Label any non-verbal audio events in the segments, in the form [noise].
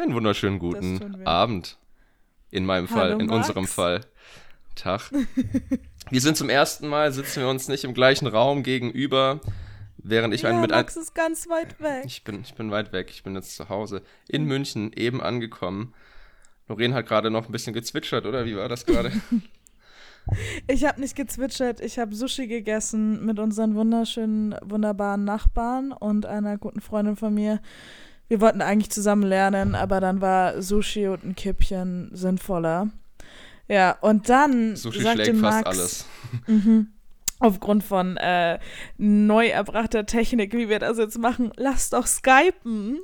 Einen wunderschönen guten Abend. In meinem Fall, Hallo, in Max. unserem Fall. Tag. [laughs] wir sind zum ersten Mal, sitzen wir uns nicht im gleichen Raum gegenüber, während ich ja, mit Max ist ganz weit weg. Ich bin, ich bin weit weg, ich bin jetzt zu Hause. In München, eben angekommen. Lorraine hat gerade noch ein bisschen gezwitschert, oder? Wie war das gerade? [laughs] [laughs] Ich habe nicht gezwitschert, ich habe Sushi gegessen mit unseren wunderschönen, wunderbaren Nachbarn und einer guten Freundin von mir. Wir wollten eigentlich zusammen lernen, aber dann war Sushi und ein Kippchen sinnvoller. Ja, und dann Sushi sagte Max, fast alles. [laughs] Mhm aufgrund von äh, neu erbrachter Technik, wie wir das jetzt machen, lass doch skypen.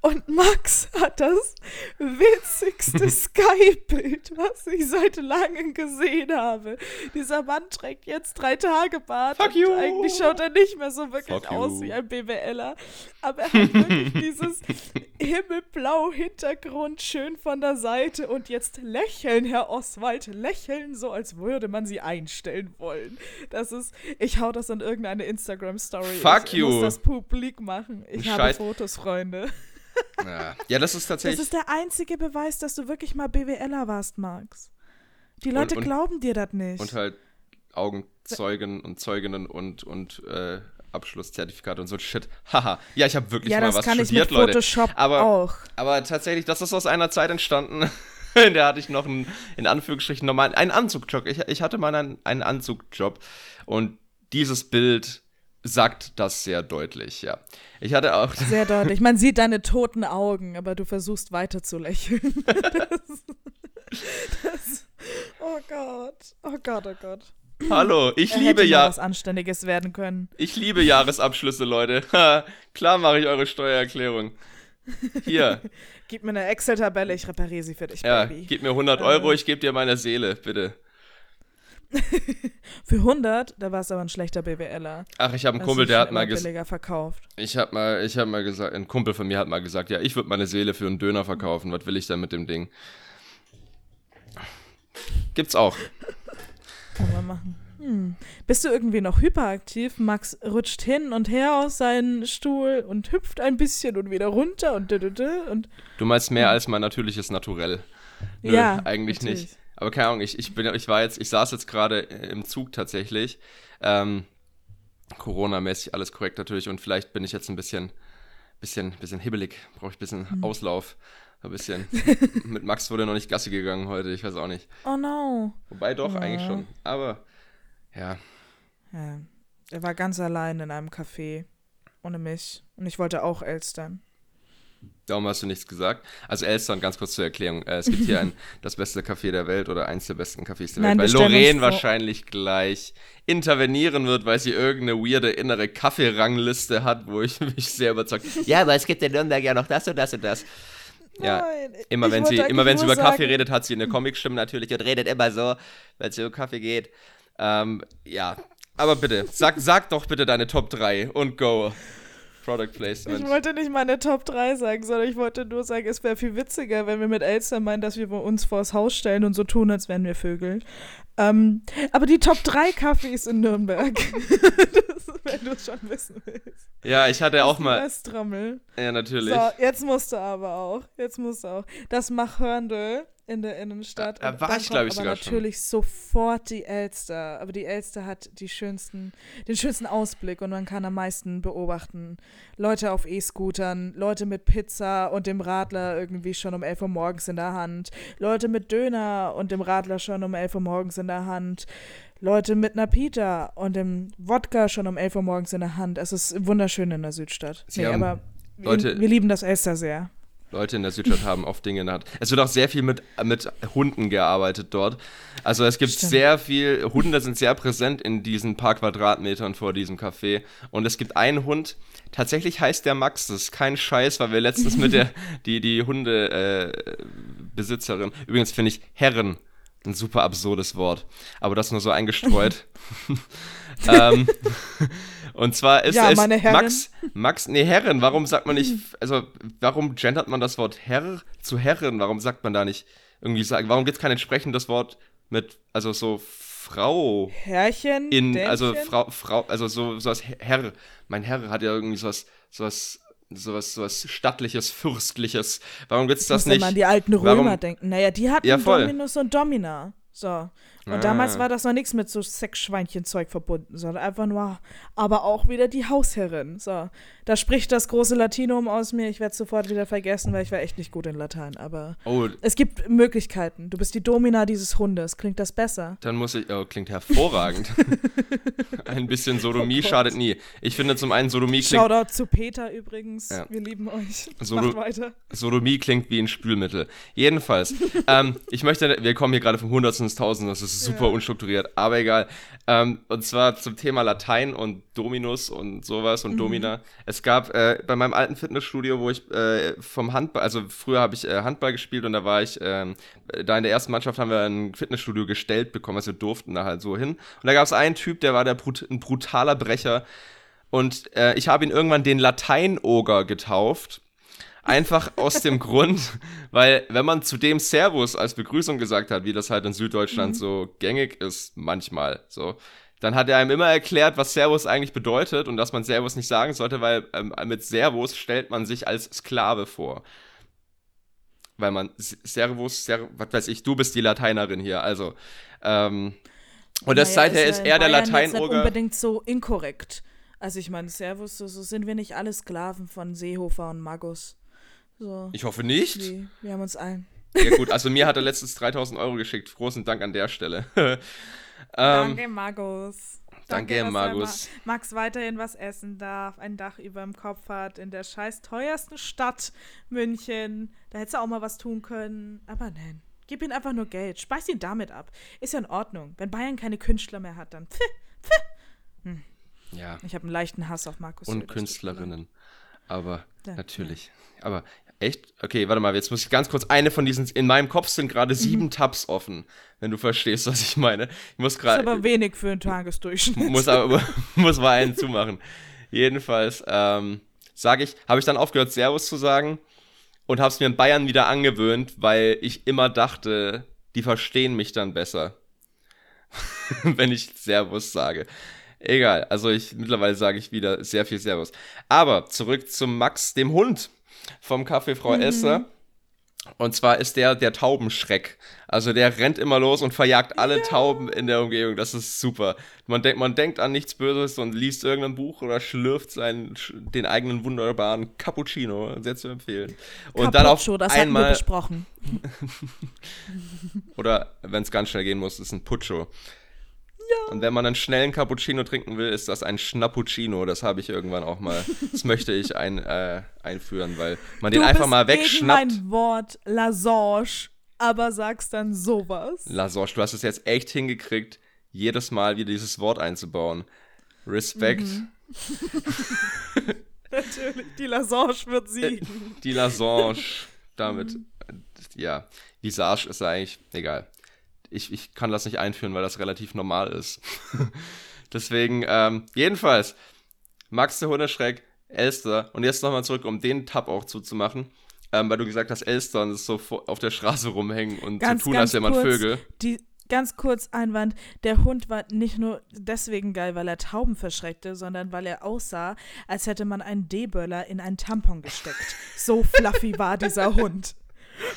Und Max hat das witzigste [laughs] Skype-Bild, was ich seit langem gesehen habe. Dieser Mann trägt jetzt drei Tage Bart. Fuck you. Eigentlich schaut er nicht mehr so wirklich Fuck aus you. wie ein BWLer. Aber er hat wirklich [laughs] dieses himmelblau Hintergrund schön von der Seite und jetzt lächeln, Herr Oswald, lächeln so, als würde man sie einstellen wollen. Das ist, ich hau das in irgendeine Instagram-Story. Fuck ich you. muss das publik machen. Ich Scheiß. habe Fotos, Freunde. Ja. ja, das ist tatsächlich. Das ist der einzige Beweis, dass du wirklich mal BWLer warst, Max. Die Leute und, und, glauben dir das nicht. Und halt Augenzeugen und Zeuginnen und, und äh, Abschlusszertifikate und so Shit. Haha. ja, ich habe wirklich ja, mal was studiert, ich mit Leute. Photoshop aber, auch. aber tatsächlich, das ist aus einer Zeit entstanden. [laughs] in der hatte ich noch einen, in Anführungsstrichen, nochmal einen Anzugjob. Ich, ich hatte mal einen, einen Anzugjob und dieses Bild sagt das sehr deutlich, ja. Ich hatte auch. [laughs] Sehr deutlich. Man sieht deine toten Augen, aber du versuchst weiter zu lächeln. [laughs] das, das, oh Gott. Oh Gott, oh Gott. Hallo, ich er liebe ja. was Anständiges werden können. Ich liebe Jahresabschlüsse, Leute. [laughs] Klar mache ich eure Steuererklärung. Hier. gib mir eine Excel-Tabelle, ich repariere sie für dich, ja, Baby. Gib mir 100 Euro, äh. ich gebe dir meine Seele, bitte. [laughs] Für 100, da warst du aber ein schlechter BWLer. Ach, ich habe einen Kumpel, der hat mal gesagt. verkauft. Ich habe mal, ich habe mal gesagt, ein Kumpel von mir hat mal gesagt, ja, ich würde meine Seele für einen Döner verkaufen. Was will ich denn mit dem Ding? Gibt's auch. Kann man machen. Hm. Bist du irgendwie noch hyperaktiv? Max rutscht hin und her aus seinem Stuhl und hüpft ein bisschen und wieder runter und und. Du meinst mehr als mein natürliches Naturell. Nö, ja, eigentlich natürlich. nicht. Aber keine Ahnung, ich, ich, bin, ich war jetzt, ich saß jetzt gerade im Zug tatsächlich. Ähm, Corona-mäßig alles korrekt natürlich und vielleicht bin ich jetzt ein bisschen, bisschen, bisschen hibbelig, brauche ich ein bisschen hm. Auslauf. Ein bisschen. [laughs] Mit Max wurde noch nicht Gassi gegangen heute, ich weiß auch nicht. Oh no. Wobei doch, ja. eigentlich schon. Aber, ja. ja. Er war ganz allein in einem Café. Ohne mich. Und ich wollte auch Elstern. Darum hast du nichts gesagt. Also Elstern, ganz kurz zur Erklärung. Äh, es gibt hier ein, [laughs] das beste Café der Welt oder eins der besten Cafés der Nein, Welt, weil Lorraine wahrscheinlich gleich intervenieren wird, weil sie irgendeine weirde innere Kaffeerangliste hat, wo ich [laughs] mich sehr überzeugt. Ja, aber es gibt in Nürnberg ja noch das und das und das. Ja, Nein, immer wenn sie, immer wenn sie über sagen. Kaffee redet, hat sie eine Comicstimme natürlich und redet immer so, wenn es über Kaffee geht. Ähm, ja, aber bitte, sag, sag doch bitte deine Top 3 und go. Product Placement. Ich wollte nicht meine Top 3 sagen, sondern ich wollte nur sagen, es wäre viel witziger, wenn wir mit Elster meinen, dass wir uns vors Haus stellen und so tun, als wären wir Vögel. Ähm, aber die Top 3 Kaffees in Nürnberg. [laughs] das, wenn du es schon wissen willst. Ja, ich hatte auch mal. Das Trommel. Ja, natürlich. So, jetzt musst du aber auch. Jetzt musst du auch. Das Machhörndl in der Innenstadt. Da, da war ich, glaube ich, sogar natürlich schon. sofort die Elster. Aber die Elster hat die schönsten, den schönsten Ausblick und man kann am meisten beobachten. Leute auf E-Scootern, Leute mit Pizza und dem Radler irgendwie schon um 11 Uhr morgens in der Hand, Leute mit Döner und dem Radler schon um 11 Uhr morgens in der Hand. Leute mit einer Pita und dem Wodka schon um 11 Uhr morgens in der Hand. Es ist wunderschön in der Südstadt. Sie nee, aber Leute, wir, wir lieben das Elster sehr. Leute in der Südstadt [laughs] haben oft Dinge in der Hand. Es wird auch sehr viel mit, mit Hunden gearbeitet dort. Also es gibt Stimmt. sehr viel, Hunde sind sehr präsent in diesen paar Quadratmetern vor diesem Café. Und es gibt einen Hund, tatsächlich heißt der Max, das ist kein Scheiß, weil wir letztens mit der, [laughs] die, die Hundebesitzerin, äh, übrigens finde ich Herren ein super absurdes Wort, aber das nur so eingestreut. [laughs] ähm, und zwar ist ja, es Max, Max, nee, Herren, warum sagt man nicht, also warum gendert man das Wort Herr zu Herren? Warum sagt man da nicht irgendwie sagen, warum gibt es kein entsprechendes Wort mit, also so Frau. Herrchen? In, also Frau, Frau, also so, so was Herr. Mein Herr hat ja irgendwie sowas, sowas sowas, sowas stattliches, fürstliches. Warum gibt es das nicht? Wenn man die alten Römer Warum? denken. Naja, die hatten Ja, voll. Dominus und Domina. So. Und Ah. damals war das noch nichts mit so Sexschweinchenzeug verbunden, sondern einfach nur, aber auch wieder die Hausherrin. So. Da spricht das große Latinum aus mir. Ich werde es sofort wieder vergessen, weil ich war echt nicht gut in Latein. Aber Oh, es gibt Möglichkeiten. Du bist die Domina dieses Hundes. Klingt das besser? dann muss ich. Oh, klingt hervorragend. [laughs] Ein bisschen Sodomie Oh schadet nie. Ich finde zum einen, Sodomie klingt, Shoutout zu Peter übrigens. Ja. Wir lieben euch. So, Macht weiter. Sodomie klingt wie ein Spülmittel. Jedenfalls, ähm, ich möchte, wir kommen hier gerade vom Hundertsten ins Tausend, das ist super Ja. unstrukturiert, aber egal. Ähm, und zwar zum Thema Latein und Dominus und sowas und Domina. Es gab äh, bei meinem alten Fitnessstudio, wo ich äh, vom Handball, also früher habe ich äh, Handball gespielt und da war ich, ähm, da in der ersten Mannschaft haben wir ein Fitnessstudio gestellt bekommen, also wir durften da halt so hin. Und da gab es einen Typ, der war der brut ein brutaler Brecher. Und äh, ich habe ihn irgendwann den Lateinoger getauft. Einfach aus dem Grund, weil wenn man zu dem Servus als Begrüßung gesagt hat, wie das halt in Süddeutschland so gängig ist, manchmal so, dann hat er einem immer erklärt, was Servus eigentlich bedeutet und dass man Servus nicht sagen sollte, weil ähm, mit Servus stellt man sich als Sklave vor. Weil man Servus, Ser was weiß ich, du bist die Lateinerin hier, also. Ähm, und das Naja, seither ja ist in er der nicht Lateinoger. unbedingt so inkorrekt. Also ich meine, Servus, so, so sind wir nicht alle Sklaven von Seehofer und Magus. So, Ich hoffe nicht. wie, wir haben uns allen. Ja gut, [laughs] also mir hat er letztens 3000 Euro geschickt. Großen Dank an der Stelle. [laughs] ähm, Danke, Magus. danke, dass er Magus. Ma- Max weiterhin was essen darf, ein Dach über dem Kopf hat, in der scheiß teuersten Stadt München. Da hättest du auch mal was tun können. Aber nein. Gib ihm einfach nur Geld. Speis ihn damit ab. Ist ja in Ordnung. Wenn Bayern keine Künstler mehr hat, dann. Pfiff. Ja, Ich habe einen leichten Hass auf Markus. und Söder. Künstlerinnen. Aber Ja, natürlich. Aber echt? Okay, warte mal, jetzt muss ich ganz kurz eine von diesen. In meinem Kopf sind gerade sieben Tabs offen, wenn du verstehst, was ich meine. Ich muss Das ist aber gerade. wenig für einen Tagesdurchschnitt. Muss aber [laughs] muss mal einen zumachen. Jedenfalls, ähm, sage ich, habe ich dann aufgehört, Servus zu sagen und habe es mir in Bayern wieder angewöhnt, weil ich immer dachte, die verstehen mich dann besser, [laughs] wenn ich Servus sage. Egal, also ich mittlerweile sage ich wieder sehr viel Servus. Aber zurück zum Max, dem Hund vom Café Frau Esser. Und zwar ist der der Taubenschreck. Also der rennt immer los und verjagt alle Tauben in der Umgebung. Das ist super. Man denkt, man denkt an nichts Böses und liest irgendein Buch oder schlürft seinen, den eigenen wunderbaren Cappuccino. Sehr zu empfehlen. Und dann auf Cappuccio, das hatten wir einmal, besprochen. [laughs] oder wenn es ganz schnell gehen muss, ist ein Puccio. Und wenn man einen schnellen Cappuccino trinken will, ist das ein Schnappuccino. Das habe ich irgendwann auch mal. Das möchte ich ein, äh, einführen, weil man den du einfach bist mal gegen wegschnappt. mein Wort Lasange, aber sagst dann sowas. Lasoche, du hast es jetzt echt hingekriegt, jedes Mal wieder dieses Wort einzubauen. Respekt. Mhm. [laughs] Natürlich, die Lasange wird siegen. Die Lasange. Damit, Mhm. äh, ja, Visage ist eigentlich egal. Ich, ich kann das nicht einführen, weil das relativ normal ist. [laughs] Deswegen, ähm, jedenfalls, Max der Hundeschreck, Elster. Und jetzt nochmal zurück, um den Tab auch zuzumachen. Ähm, weil du gesagt hast, Elster und es so auf der Straße rumhängen und Ganz, so tun, als wäre man Vögel. Die, ganz kurz Einwand, der Hund war nicht nur deswegen geil, weil er Tauben verschreckte, sondern weil er aussah, als hätte man einen D-Böller in einen Tampon gesteckt. So fluffy war dieser Hund.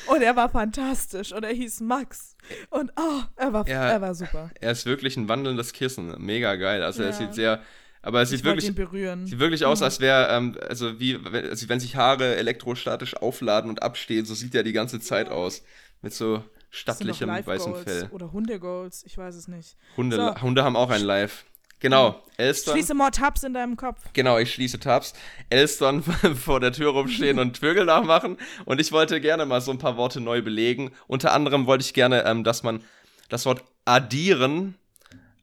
Und er war fantastisch und er hieß Max. Und oh, er war, Ja. er war super. Er ist wirklich ein wandelndes Kissen. Mega geil. Also er Ja. sieht sehr, aber er sieht wirklich. Sieht wirklich aus, als wäre, ähm, also wie, wenn, also wenn sich Haare elektrostatisch aufladen und abstehen, so sieht er die ganze Zeit aus. Mit so stattlichem weißem Fell. Oder Hunde-Goals, ich weiß es nicht. Hunde, So. Hunde haben auch ein Live. Genau, Elstern. Schließe more Tabs in deinem Kopf. Genau, ich schließe Tabs. Elstern [laughs] vor der Tür rumstehen und Vögel nachmachen. Und ich wollte gerne mal so ein paar Worte neu belegen. Unter anderem wollte ich gerne, ähm, dass man das Wort addieren,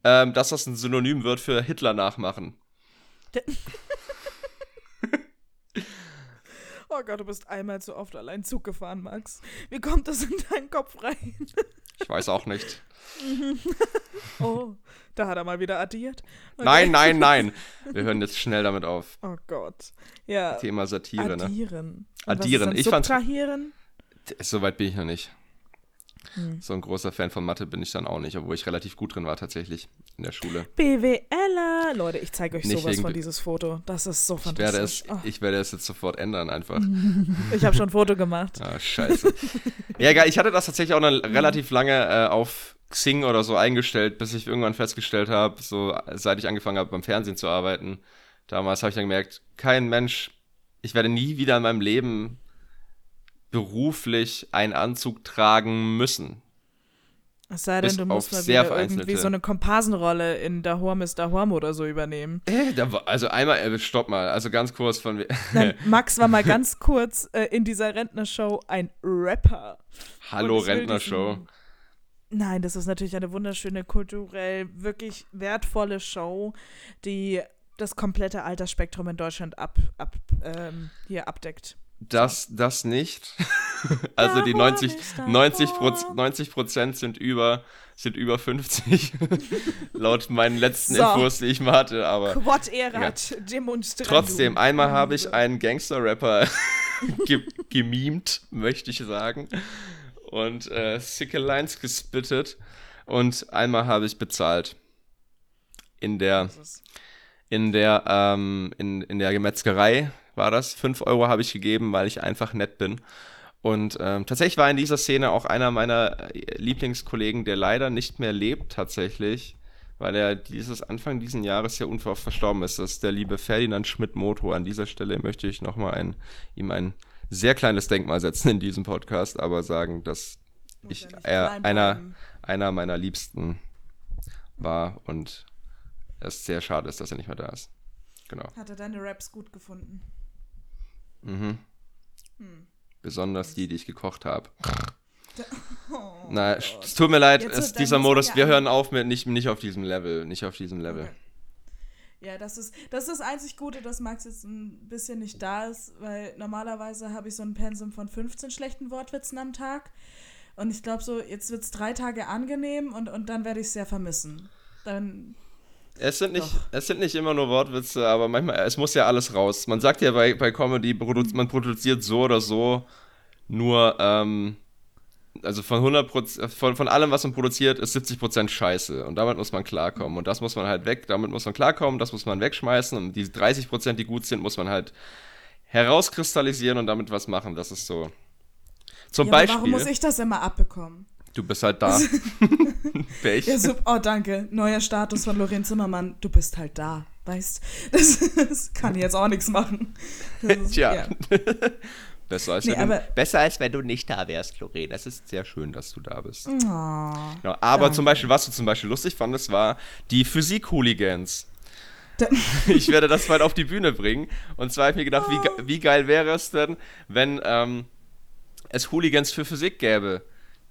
ähm, dass das ein Synonym wird für Hitler nachmachen. [laughs] [laughs] Oh Gott, du bist einmal zu oft allein Zug gefahren, Max. Wie kommt das in deinen Kopf rein? Ich weiß auch nicht. [laughs] Oh, da hat er mal wieder addiert. Okay. Nein, nein, nein. Wir hören jetzt schnell damit auf. Oh Gott. Ja. Thema Satire, ne? Addieren. Und Addieren. Was Ich ist dann fand's- Subtrahieren? So weit bin ich noch nicht. Hm. So ein großer Fan von Mathe bin ich dann auch nicht, obwohl ich relativ gut drin war tatsächlich in der Schule. BWLer! Leute, ich zeige euch nicht sowas von dieses Foto. Das ist so fantastisch. Ich werde es, oh. ich werde es jetzt sofort ändern einfach. [laughs] ich habe schon ein Foto gemacht. Ah, scheiße. ja, egal, ich hatte das tatsächlich auch noch relativ lange äh, auf Xing oder so eingestellt, bis ich irgendwann festgestellt habe, so seit ich angefangen habe beim Fernsehen zu arbeiten, damals habe ich dann gemerkt, kein Mensch, ich werde nie wieder in meinem Leben beruflich einen Anzug tragen müssen. Es sei denn, du musst mal wieder irgendwie so eine Komparsenrolle in Da Horm ist Da Horm oder so übernehmen. Äh, war, also einmal, äh, stopp mal, also ganz kurz von mir. [laughs] Max war mal ganz kurz äh, in dieser Rentnershow ein Rapper. Hallo Rentnershow. Nein, das ist natürlich eine wunderschöne, kulturell wirklich wertvolle Show, die das komplette Altersspektrum in Deutschland ab, ab, ähm, hier abdeckt. Das, das nicht. [laughs] also die 90, 90, 90 Prozent sind über, sind über 50, [laughs] laut meinen letzten so. Infos, die ich mal hatte. Aber Quod erat ja. demonstrandum. Trotzdem, einmal habe ich einen Gangster-Rapper [laughs] ge gemimt, möchte ich sagen. Und äh, sicke Lines gespittet. Und einmal habe ich bezahlt. In der, in der, ähm, in, in der Metzgerei war das. Fünf Euro habe ich gegeben, weil ich einfach nett bin. Und ähm, tatsächlich war in dieser Szene auch einer meiner äh, Lieblingskollegen, der leider nicht mehr lebt tatsächlich, weil er dieses Anfang dieses Jahres ja unverhofft verstorben ist. Das ist der liebe Ferdinand Schmidt-Moto. An dieser Stelle möchte ich nochmal ein, ihm ein sehr kleines Denkmal setzen in diesem Podcast, aber sagen, dass ich er einer, einer meiner Liebsten war und es sehr schade ist, dass er nicht mehr da ist. Genau. Hat er deine Raps gut gefunden? Mhm. Hm. Besonders die, die ich gekocht habe. [laughs] Oh, Na, es tut mir leid, es, dieser Modus, wir hören auf mit nicht, nicht auf diesem Level, nicht auf diesem Level. Okay. Ja, das ist, das ist das einzig Gute, dass Max jetzt ein bisschen nicht da ist, weil normalerweise habe ich so ein Pensum von 15 schlechten Wortwitzen am Tag. Und ich glaube so, jetzt wird es drei Tage angenehm und, und dann werde ich es sehr vermissen. Dann es sind, nicht, es sind nicht immer nur Wortwitze, aber manchmal, es muss ja alles raus. Man sagt ja bei, bei Comedy, man produziert so oder so nur, ähm, also von 100%, von, von allem, was man produziert, ist 70% Scheiße. Und damit muss man klarkommen. Und das muss man halt weg, damit muss man klarkommen, das muss man wegschmeißen. Und die 30%, die gut sind, muss man halt herauskristallisieren und damit was machen. Das ist so. Zum ja, Beispiel. Warum muss ich das immer abbekommen? Du bist halt da. [laughs] Pech. Ja, so, oh, danke. Neuer Status von Lorenz Zimmermann. Du bist halt da. Weißt das, das kann jetzt auch nichts machen. Ist, Tja. Ja. [laughs] besser, als nee, wenn du, besser als wenn du nicht da wärst, Lorraine. Das ist sehr schön, dass du da bist. Oh, ja, aber danke. zum Beispiel, was du zum Beispiel lustig fandest, war die Physik-Hooligans. [laughs] ich werde das bald auf die Bühne bringen. Und zwar habe ich mir gedacht, oh. wie, wie geil wäre es denn, wenn ähm, es Hooligans für Physik gäbe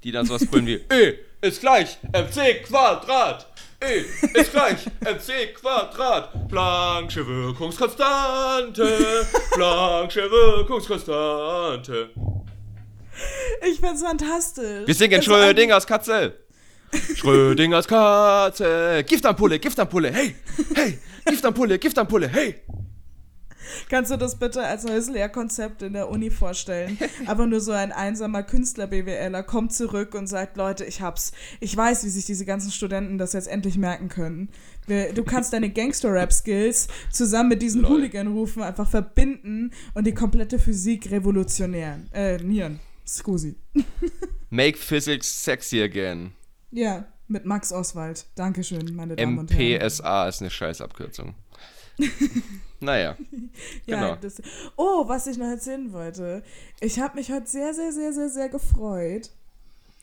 die dann sowas brüllen wie E ist gleich mc Quadrat. E ist gleich mc Quadrat. Planck'sche Wirkungskonstante. Planck'sche Wirkungskonstante. Ich find's fantastisch. Wir singen Schrödingers Katze. Schrödingers Katze. Giftampulle, Giftampulle, hey, hey. Giftampulle, Giftampulle, hey. Kannst du das bitte als neues Lehrkonzept in der Uni vorstellen? Aber nur so ein einsamer Künstler-BWLer kommt zurück und sagt, Leute, ich hab's. Ich weiß, wie sich diese ganzen Studenten das jetzt endlich merken können. Du kannst deine Gangster-Rap-Skills zusammen mit diesen Hooligan-Rufen einfach verbinden und die komplette Physik revolutionieren. Äh, nieren. Scusi. Make Physics sexy again. Ja, mit Max Oswald. Dankeschön, meine Damen und Herren. MPSA ist eine Scheißabkürzung. [laughs] naja. [laughs] ja, genau. Das, oh, was ich noch erzählen wollte. Ich habe mich heute sehr, sehr, sehr, sehr, sehr gefreut.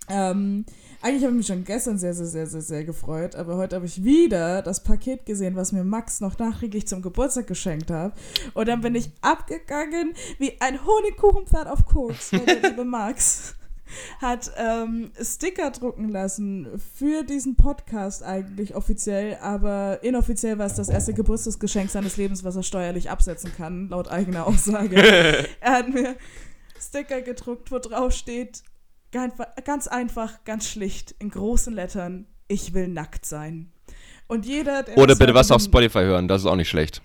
Ähm, eigentlich habe ich mich schon gestern sehr, sehr, sehr, sehr, sehr gefreut, aber heute habe ich wieder das Paket gesehen, was mir Max noch nachträglich zum Geburtstag geschenkt hat. Und dann bin ich abgegangen wie ein Honigkuchenpferd auf Koks, weil der [laughs] liebe Max hat ähm, Sticker drucken lassen für diesen Podcast eigentlich offiziell, aber inoffiziell war es das erste Geburtstagsgeschenk seines Lebens, was er steuerlich absetzen kann, laut eigener Aussage. [laughs] er hat mir Sticker gedruckt, wo drauf steht, ganz einfach, ganz schlicht, in großen Lettern, ich will nackt sein. Und jeder, der Oder bitte was auf Spotify hören, das ist auch nicht schlecht.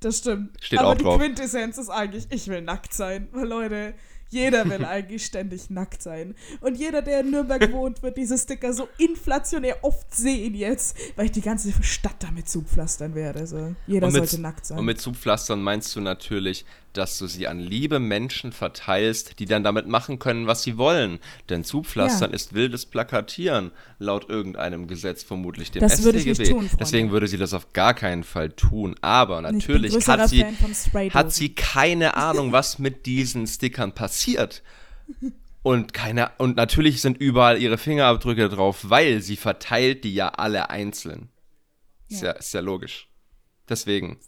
Das stimmt. Steht Aber auch drauf. die Quintessenz ist eigentlich, ich will nackt sein. Weil Leute, Jeder will [laughs] eigentlich ständig nackt sein. Und jeder, der in Nürnberg wohnt, wird diese Sticker so inflationär oft sehen jetzt, weil ich die ganze Stadt damit zupflastern werde. Also jeder mit, sollte nackt sein. Und mit zupflastern meinst du natürlich, dass du sie an liebe Menschen verteilst, die dann damit machen können, was sie wollen. Denn zupflastern ja. ist wildes Plakatieren, laut irgendeinem Gesetz, vermutlich dem das StGB. Würde nicht tun, Deswegen würde sie das auf gar keinen Fall tun. Aber natürlich hat sie, hat sie keine Ahnung, was mit diesen Stickern passiert. Und keine, und natürlich sind überall ihre Fingerabdrücke drauf, weil sie verteilt die ja alle einzeln. Ja. Ist, ja, ist ja logisch. Deswegen.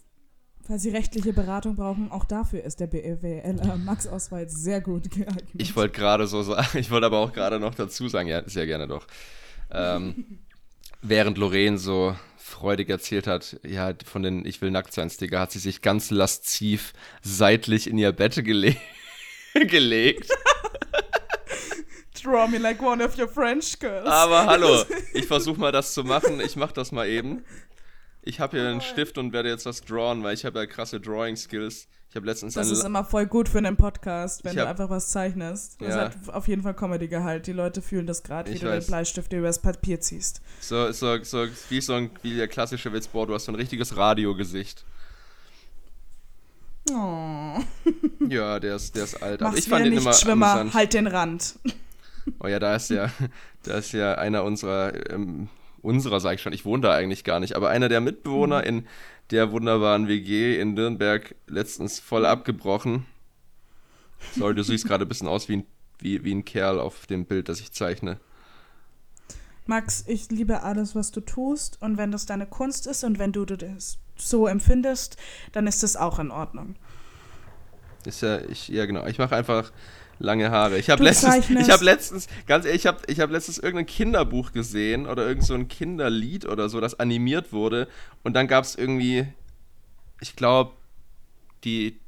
Falls Sie rechtliche Beratung brauchen, auch dafür ist der BWLer Max-Ausweis sehr gut geeignet. Ich wollte gerade so sagen, [laughs] ich wollte aber auch gerade noch dazu sagen, ja, sehr gerne doch. Ähm, während Lorraine so freudig erzählt hat, ja, von den Ich will nackt sein Sticker, hat sie sich ganz lasziv seitlich in ihr Bett gele [laughs] gelegt. Draw me like one of your French girls. Aber hallo, [laughs] ich versuche mal das zu machen. Ich mache das mal eben. Ich habe hier einen Stift und werde jetzt was drawn, weil ich habe ja krasse Drawing-Skills. Ich habe letztens Das ist immer voll gut für einen Podcast, wenn hab, du einfach was zeichnest. Das ja. hat auf jeden Fall Comedy-Gehalt. Die Leute fühlen das gerade, wie ich du weiß. den Bleistift übers Papier ziehst. So, so, so, wie, so ein, wie der klassische Witz, boah, du hast so ein richtiges Radiogesicht. Oh. Ja, der ist, der ist alt. Mach's aber ich fand ihn immer Schwimmer, amüsant. halt den Rand. Oh ja, da ist ja, da ist ja einer unserer, ähm, unserer sag ich schon, ich wohne da eigentlich gar nicht, aber einer der Mitbewohner mhm. in der wunderbaren WG in Nürnberg letztens voll abgebrochen. Sorry, du siehst gerade ein bisschen aus wie ein, wie, wie ein Kerl auf dem Bild, das ich zeichne. Max, ich liebe alles, was du tust und wenn das deine Kunst ist und wenn du das so empfindest, dann ist das auch in Ordnung. Ist ja, ich, ja genau. Ich mache einfach lange Haare. Ich habe letztens, ich habe letztens, ganz ehrlich, ich habe ich hab letztens irgendein Kinderbuch gesehen oder irgend so ein Kinderlied oder so, das animiert wurde und dann gab es irgendwie, ich glaube, die,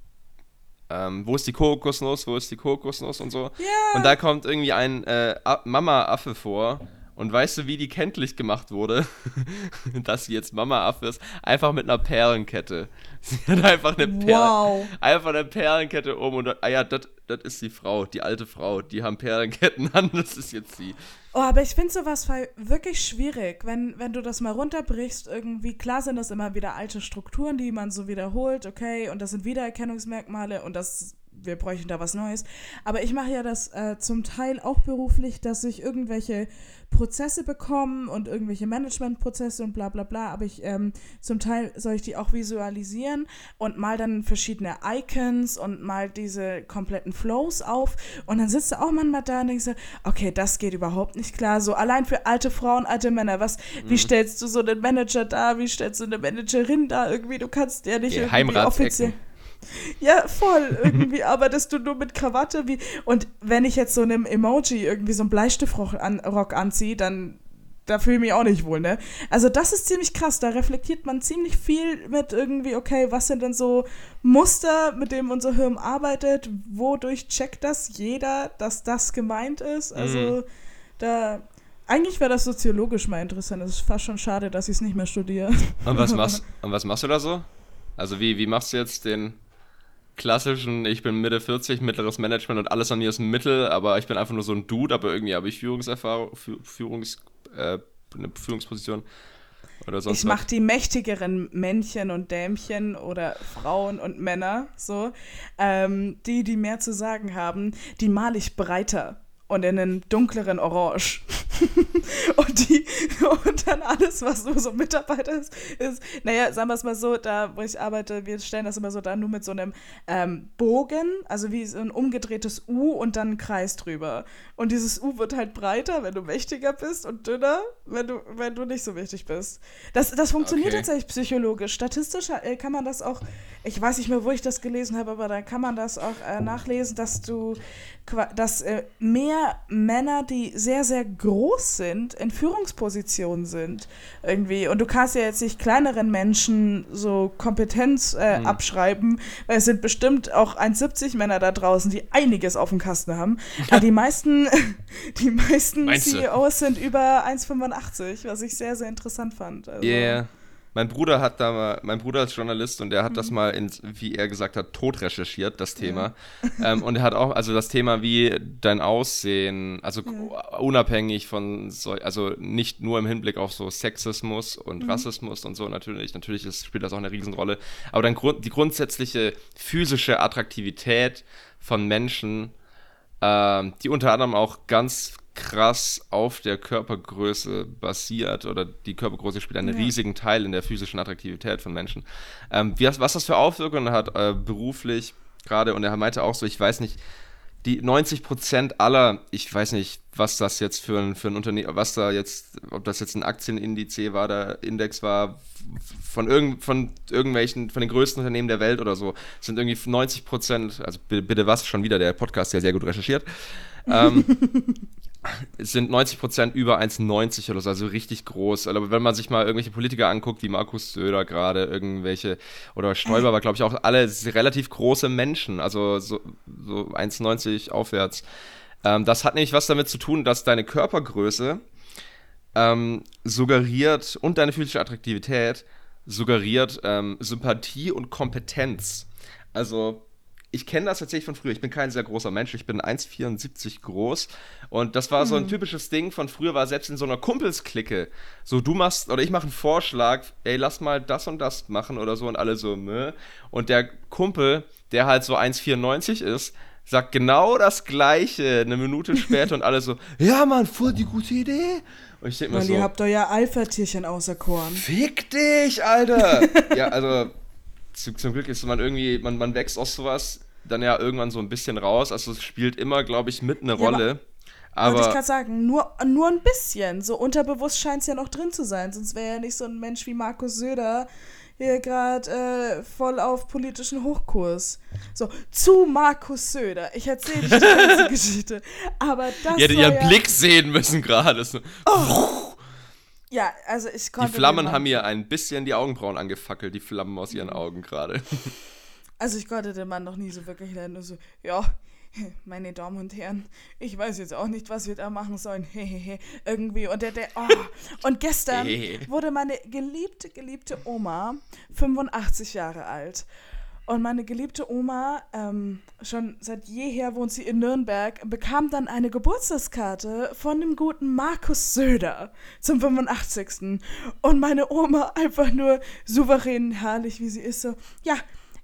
ähm, wo ist die Kokosnuss, wo ist die Kokosnuss und so. Yeah. Und da kommt irgendwie ein äh, Mama-Affe vor und weißt du, wie die kenntlich gemacht wurde? [laughs] Dass sie jetzt Mama Affe ist? Einfach mit einer Perlenkette. [laughs] Sie hat einfach eine, Perlen, wow. einfach eine Perlenkette um und ah ja, das ist die Frau, die alte Frau. Die haben Perlenketten an, [laughs] das ist jetzt sie. Oh, aber ich finde sowas wirklich schwierig, wenn, wenn du das mal runterbrichst. Irgendwie, klar sind das immer wieder alte Strukturen, die man so wiederholt, okay, und das sind Wiedererkennungsmerkmale und das wir bräuchten da was Neues. Aber ich mache ja das äh, zum Teil auch beruflich, dass ich irgendwelche Prozesse bekomme und irgendwelche Managementprozesse und bla bla bla. Aber ich ähm, zum Teil soll ich die auch visualisieren und mal dann verschiedene Icons und mal diese kompletten Flows auf. Und dann sitzt du auch manchmal da und denkst du, okay, das geht überhaupt nicht klar. So allein für alte Frauen, alte Männer, was, mhm. wie stellst du so einen Manager da, wie stellst du eine Managerin da irgendwie? Du kannst ja nicht irgendwie offiziell. Ja, voll. Irgendwie [laughs] arbeitest du nur mit Krawatte. Wie, und wenn ich jetzt so einem Emoji irgendwie so einen Bleistiftrock an, anziehe, dann da fühle ich mich auch nicht wohl, ne? Also das ist ziemlich krass. Da reflektiert man ziemlich viel mit irgendwie, okay, was sind denn so Muster, mit denen unser Hirn arbeitet? Wodurch checkt das jeder, dass das gemeint ist? Also mhm. da eigentlich wäre das soziologisch mal interessant. Es ist fast schon schade, dass ich es nicht mehr studiere. Und was machst, [laughs] und was machst du da so? Also wie, wie machst du jetzt den klassischen, ich bin Mitte 40, mittleres Management und alles an mir ist Mittel, aber ich bin einfach nur so ein Dude, aber irgendwie habe ich Führungserfahrung, Führungs, äh, eine Führungsposition. Oder sonst ich mache die mächtigeren Männchen und Dämchen oder Frauen und Männer, so, ähm, die, die mehr zu sagen haben, die male ich breiter und in einem dunkleren Orange. [laughs] und, die, und dann alles, was so, so Mitarbeiter ist, ist, naja, sagen wir es mal so, da wo ich arbeite, wir stellen das immer so da nur mit so einem ähm, Bogen, also wie so ein umgedrehtes U und dann ein Kreis drüber. Und dieses U wird halt breiter, wenn du mächtiger bist und dünner, wenn du, wenn du nicht so wichtig bist. Das, das funktioniert okay. tatsächlich psychologisch. Statistisch äh, kann man das auch, ich weiß nicht mehr, wo ich das gelesen habe, aber da kann man das auch äh, nachlesen, dass du, dass äh, mehr Männer, die sehr, sehr groß sind, in Führungspositionen sind. Irgendwie. Und du kannst ja jetzt nicht kleineren Menschen so Kompetenz äh, mhm. abschreiben, weil es sind bestimmt auch 1,70 Männer da draußen, die einiges auf dem Kasten haben. Aber die [laughs] meisten, [laughs] die meisten CEOs sind über 1,85, was ich sehr, sehr interessant fand. Also, yeah. Mein Bruder hat da mal, mein Bruder ist Journalist und der hat mhm. das mal in, wie er gesagt hat, tot recherchiert, das Thema. Ja. [laughs] Ähm, und er hat auch, also das Thema, wie dein Aussehen, also ja. unabhängig von, so, also nicht nur im Hinblick auf so Sexismus und mhm. Rassismus und so natürlich, natürlich ist, spielt das auch eine Riesenrolle, aber dann Grund, die grundsätzliche physische Attraktivität von Menschen, ähm, die unter anderem auch ganz krass auf der Körpergröße basiert oder die Körpergröße spielt einen ja. riesigen Teil in der physischen Attraktivität von Menschen. Ähm, wie, was das für Auswirkungen hat äh, beruflich gerade und er meinte auch so, ich weiß nicht, die 90% aller, ich weiß nicht, was das jetzt für ein, für ein Unternehmen, was da jetzt, ob das jetzt ein Aktienindiz war, der Index war, von, irgend, von irgendwelchen, von den größten Unternehmen der Welt oder so, sind irgendwie 90% also bitte was, schon wieder der Podcast, der sehr gut recherchiert. ähm, [laughs] sind 90% über 1,90 oder so, also richtig groß. Aber wenn man sich mal irgendwelche Politiker anguckt, wie Markus Söder gerade, irgendwelche, oder Stoiber war, glaube ich, auch alle relativ große Menschen, also so, so 1,90 aufwärts. Ähm, das hat nämlich was damit zu tun, dass deine Körpergröße ähm, suggeriert und deine physische Attraktivität suggeriert ähm, Sympathie und Kompetenz. Also ich kenne das tatsächlich von früher. Ich bin kein sehr großer Mensch. Ich bin 1,74 groß. Und das war so ein hm. typisches Ding von früher, war selbst in so einer Kumpelsklicke. So, du machst, oder ich mache einen Vorschlag, ey, lass mal das und das machen oder so. Und alle so, Mö. Und der Kumpel, der halt so 1,94 ist, sagt genau das Gleiche eine Minute später und alle so, [laughs] ja, Mann, voll die gute Idee. Und ich denke mir so. ihr habt euer Alpha-Tierchen auserkoren. Fick dich, Alter! [laughs] ja, also zum, Glück ist man irgendwie, man, man wächst aus sowas dann ja irgendwann so ein bisschen raus. Also es spielt immer, glaube ich, mit eine ja, Rolle. Aber, Wollte ich gerade sagen, nur, nur ein bisschen. So unterbewusst scheint es ja noch drin zu sein. Sonst wäre ja nicht so ein Mensch wie Markus Söder hier gerade äh, voll auf politischen Hochkurs. So, zu Markus Söder. Ich erzähle dir die ganze [laughs] Geschichte. Aber das. Ihr hättet ihren ja Blick sehen müssen gerade. So. Oh. Ja, also ich konnte. Die Flammen haben ihr ein bisschen die Augenbrauen angefackelt, die Flammen aus ihren Augen gerade. [laughs] Also ich konnte den Mann noch nie so wirklich lernen. Nur so, ja, [laughs] meine Damen und Herren, ich weiß jetzt auch nicht, was wir da machen sollen. [laughs] Hehehe, irgendwie. Und der, der, oh. Und gestern wurde meine geliebte, geliebte Oma 85 Jahre alt. Und meine geliebte Oma, ähm, schon seit jeher wohnt sie in Nürnberg, bekam dann eine Geburtstagskarte von dem guten Markus Söder zum 85. Und meine Oma einfach nur souverän herrlich, wie sie ist, so, ja,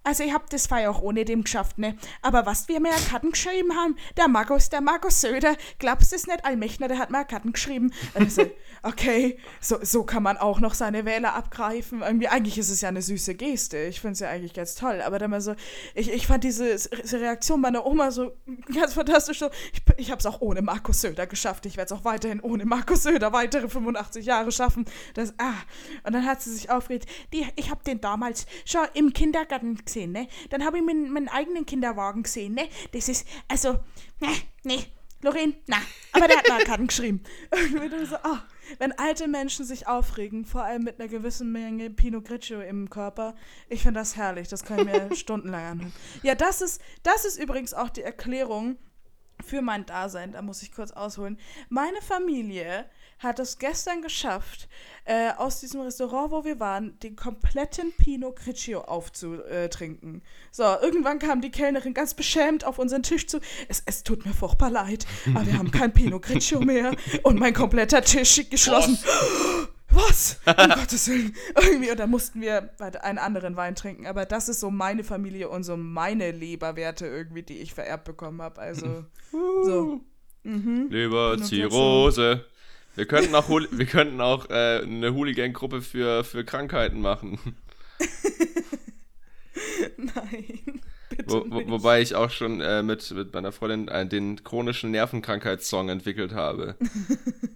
also ich hab das zwar auch ohne dem geschafft, ne? Aber was wir mir Karten geschrieben haben, der Markus, der Markus Söder, glaubst du es nicht, Allmächner, der hat mir Karten geschrieben. Also, [laughs] okay, so, so kann man auch noch seine Wähler abgreifen. Irgendwie, eigentlich ist es ja eine süße Geste. Ich finde es ja eigentlich ganz toll. Aber dann mal so, ich, ich fand diese, diese Reaktion meiner Oma so ganz fantastisch. So, ich, ich habe es auch ohne Markus Söder geschafft. Ich werde es auch weiterhin ohne Markus Söder weitere 85 Jahre schaffen. Das, ah. Und dann hat sie sich aufgeregt. Die, ich habe den damals schon im Kindergarten gesehen gesehen, ne? Dann habe ich meinen, meinen eigenen Kinderwagen gesehen, ne? Das ist, also, ne, ne, Lorraine, na. Aber der hat mal Karten [laughs] geschrieben. Irgendwie so, oh, wenn alte Menschen sich aufregen, vor allem mit einer gewissen Menge Pinot Grigio im Körper, ich finde das herrlich. Das kann ich mir [laughs] stundenlang anhören. Ja, das ist, das ist übrigens auch die Erklärung für mein Dasein. Da muss ich kurz ausholen. Meine Familie hat es gestern geschafft, äh, aus diesem Restaurant, wo wir waren, den kompletten Pinot Grigio aufzutrinken. So, irgendwann kam die Kellnerin ganz beschämt auf unseren Tisch zu. Es, es tut mir furchtbar leid, aber wir haben kein Pinot Grigio mehr. Und mein kompletter Tisch geschlossen. Was? Um Gottes Willen. Irgendwie, und da mussten wir einen anderen Wein trinken. Aber das ist so meine Familie und so meine Leberwerte irgendwie, die ich vererbt bekommen habe. Also, so. Mhm. Leberzirrhose. Wir könnten auch, wir könnten auch äh, eine Hooligan-Gruppe für, für Krankheiten machen. [laughs] Nein. Wo, wo, wobei ich auch schon äh, mit, mit meiner Freundin äh, den chronischen Nervenkrankheitssong entwickelt habe. [laughs]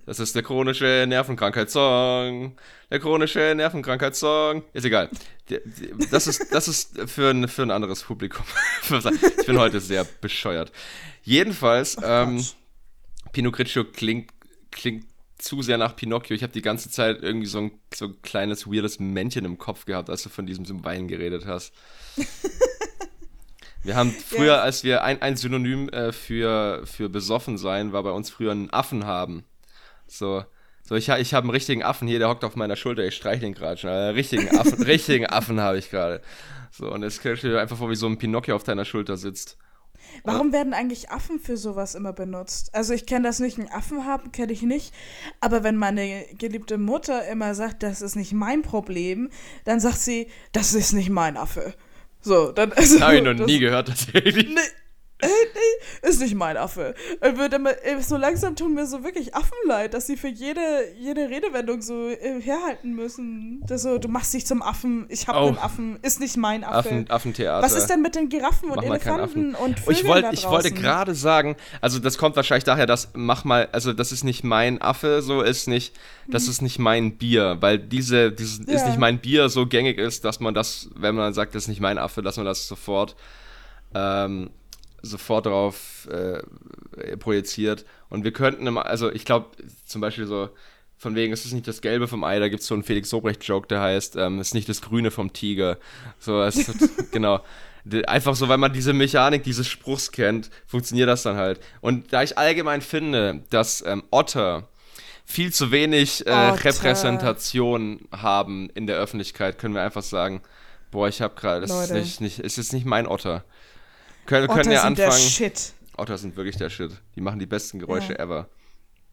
Das ist der chronische Nervenkrankheitssong. Der chronische Nervenkrankheitssong. Ist egal. Das ist, das ist für, ein, für ein anderes Publikum. [laughs] Ich bin heute sehr bescheuert. Jedenfalls, ähm, Pinot Grigio klingt, klingt zu sehr nach Pinocchio. Ich habe die ganze Zeit irgendwie so ein, so ein kleines, weirdes Männchen im Kopf gehabt, als du von diesem Wein geredet hast. [laughs] Wir haben früher, ja. als wir ein, ein Synonym äh, für, für besoffen sein, war bei uns früher ein Affen haben. So, So, ich, ich habe einen richtigen Affen hier, der hockt auf meiner Schulter, ich streichle ihn gerade schon. Einen richtigen Affen, [laughs] richtigen Affen habe ich gerade. So, und jetzt stell dir einfach vor, wie so ein Pinocchio auf deiner Schulter sitzt. Warum werden eigentlich Affen für sowas immer benutzt? Also ich kenne das nicht, einen Affen haben kenne ich nicht, aber wenn meine geliebte Mutter immer sagt, das ist nicht mein Problem, dann sagt sie, das ist nicht mein Affe. So, dann also, habe ich noch nie gehört tatsächlich. Nee, ist nicht mein Affe. Wird immer, so langsam tun mir so wirklich Affen leid, dass sie für jede, jede Redewendung so äh, herhalten müssen. Das so, du machst dich zum Affen, ich hab oh. einen Affen, ist nicht mein Affe. Affen, Affentheater. Was ist denn mit den Giraffen und Elefanten und Vögeln Ich, wollt, ich wollte gerade sagen, also das kommt wahrscheinlich daher, dass mach mal, also das ist nicht mein Affe, so ist nicht, das hm. ist nicht mein Bier, weil diese, dieses ja. ist nicht mein Bier so gängig ist, dass man das, wenn man sagt, das ist nicht mein Affe, dass man das sofort ähm, sofort darauf äh, projiziert. Und wir könnten, immer, also ich glaube, zum Beispiel so, von wegen, es ist nicht das Gelbe vom Ei, da gibt es so einen Felix Sobrecht-Joke, der heißt, ähm, es ist nicht das Grüne vom Tiger. So, es, [laughs] genau. Einfach so, weil man diese Mechanik dieses Spruchs kennt, funktioniert das dann halt. Und da ich allgemein finde, dass ähm, Otter viel zu wenig äh, Repräsentation haben in der Öffentlichkeit, können wir einfach sagen, boah, ich habe gerade, das ist nicht, nicht, ist jetzt nicht mein Otter. Können, Otter können ja sind anfangen. Der Shit. Otter sind wirklich der Shit. Die machen die besten Geräusche ja. ever.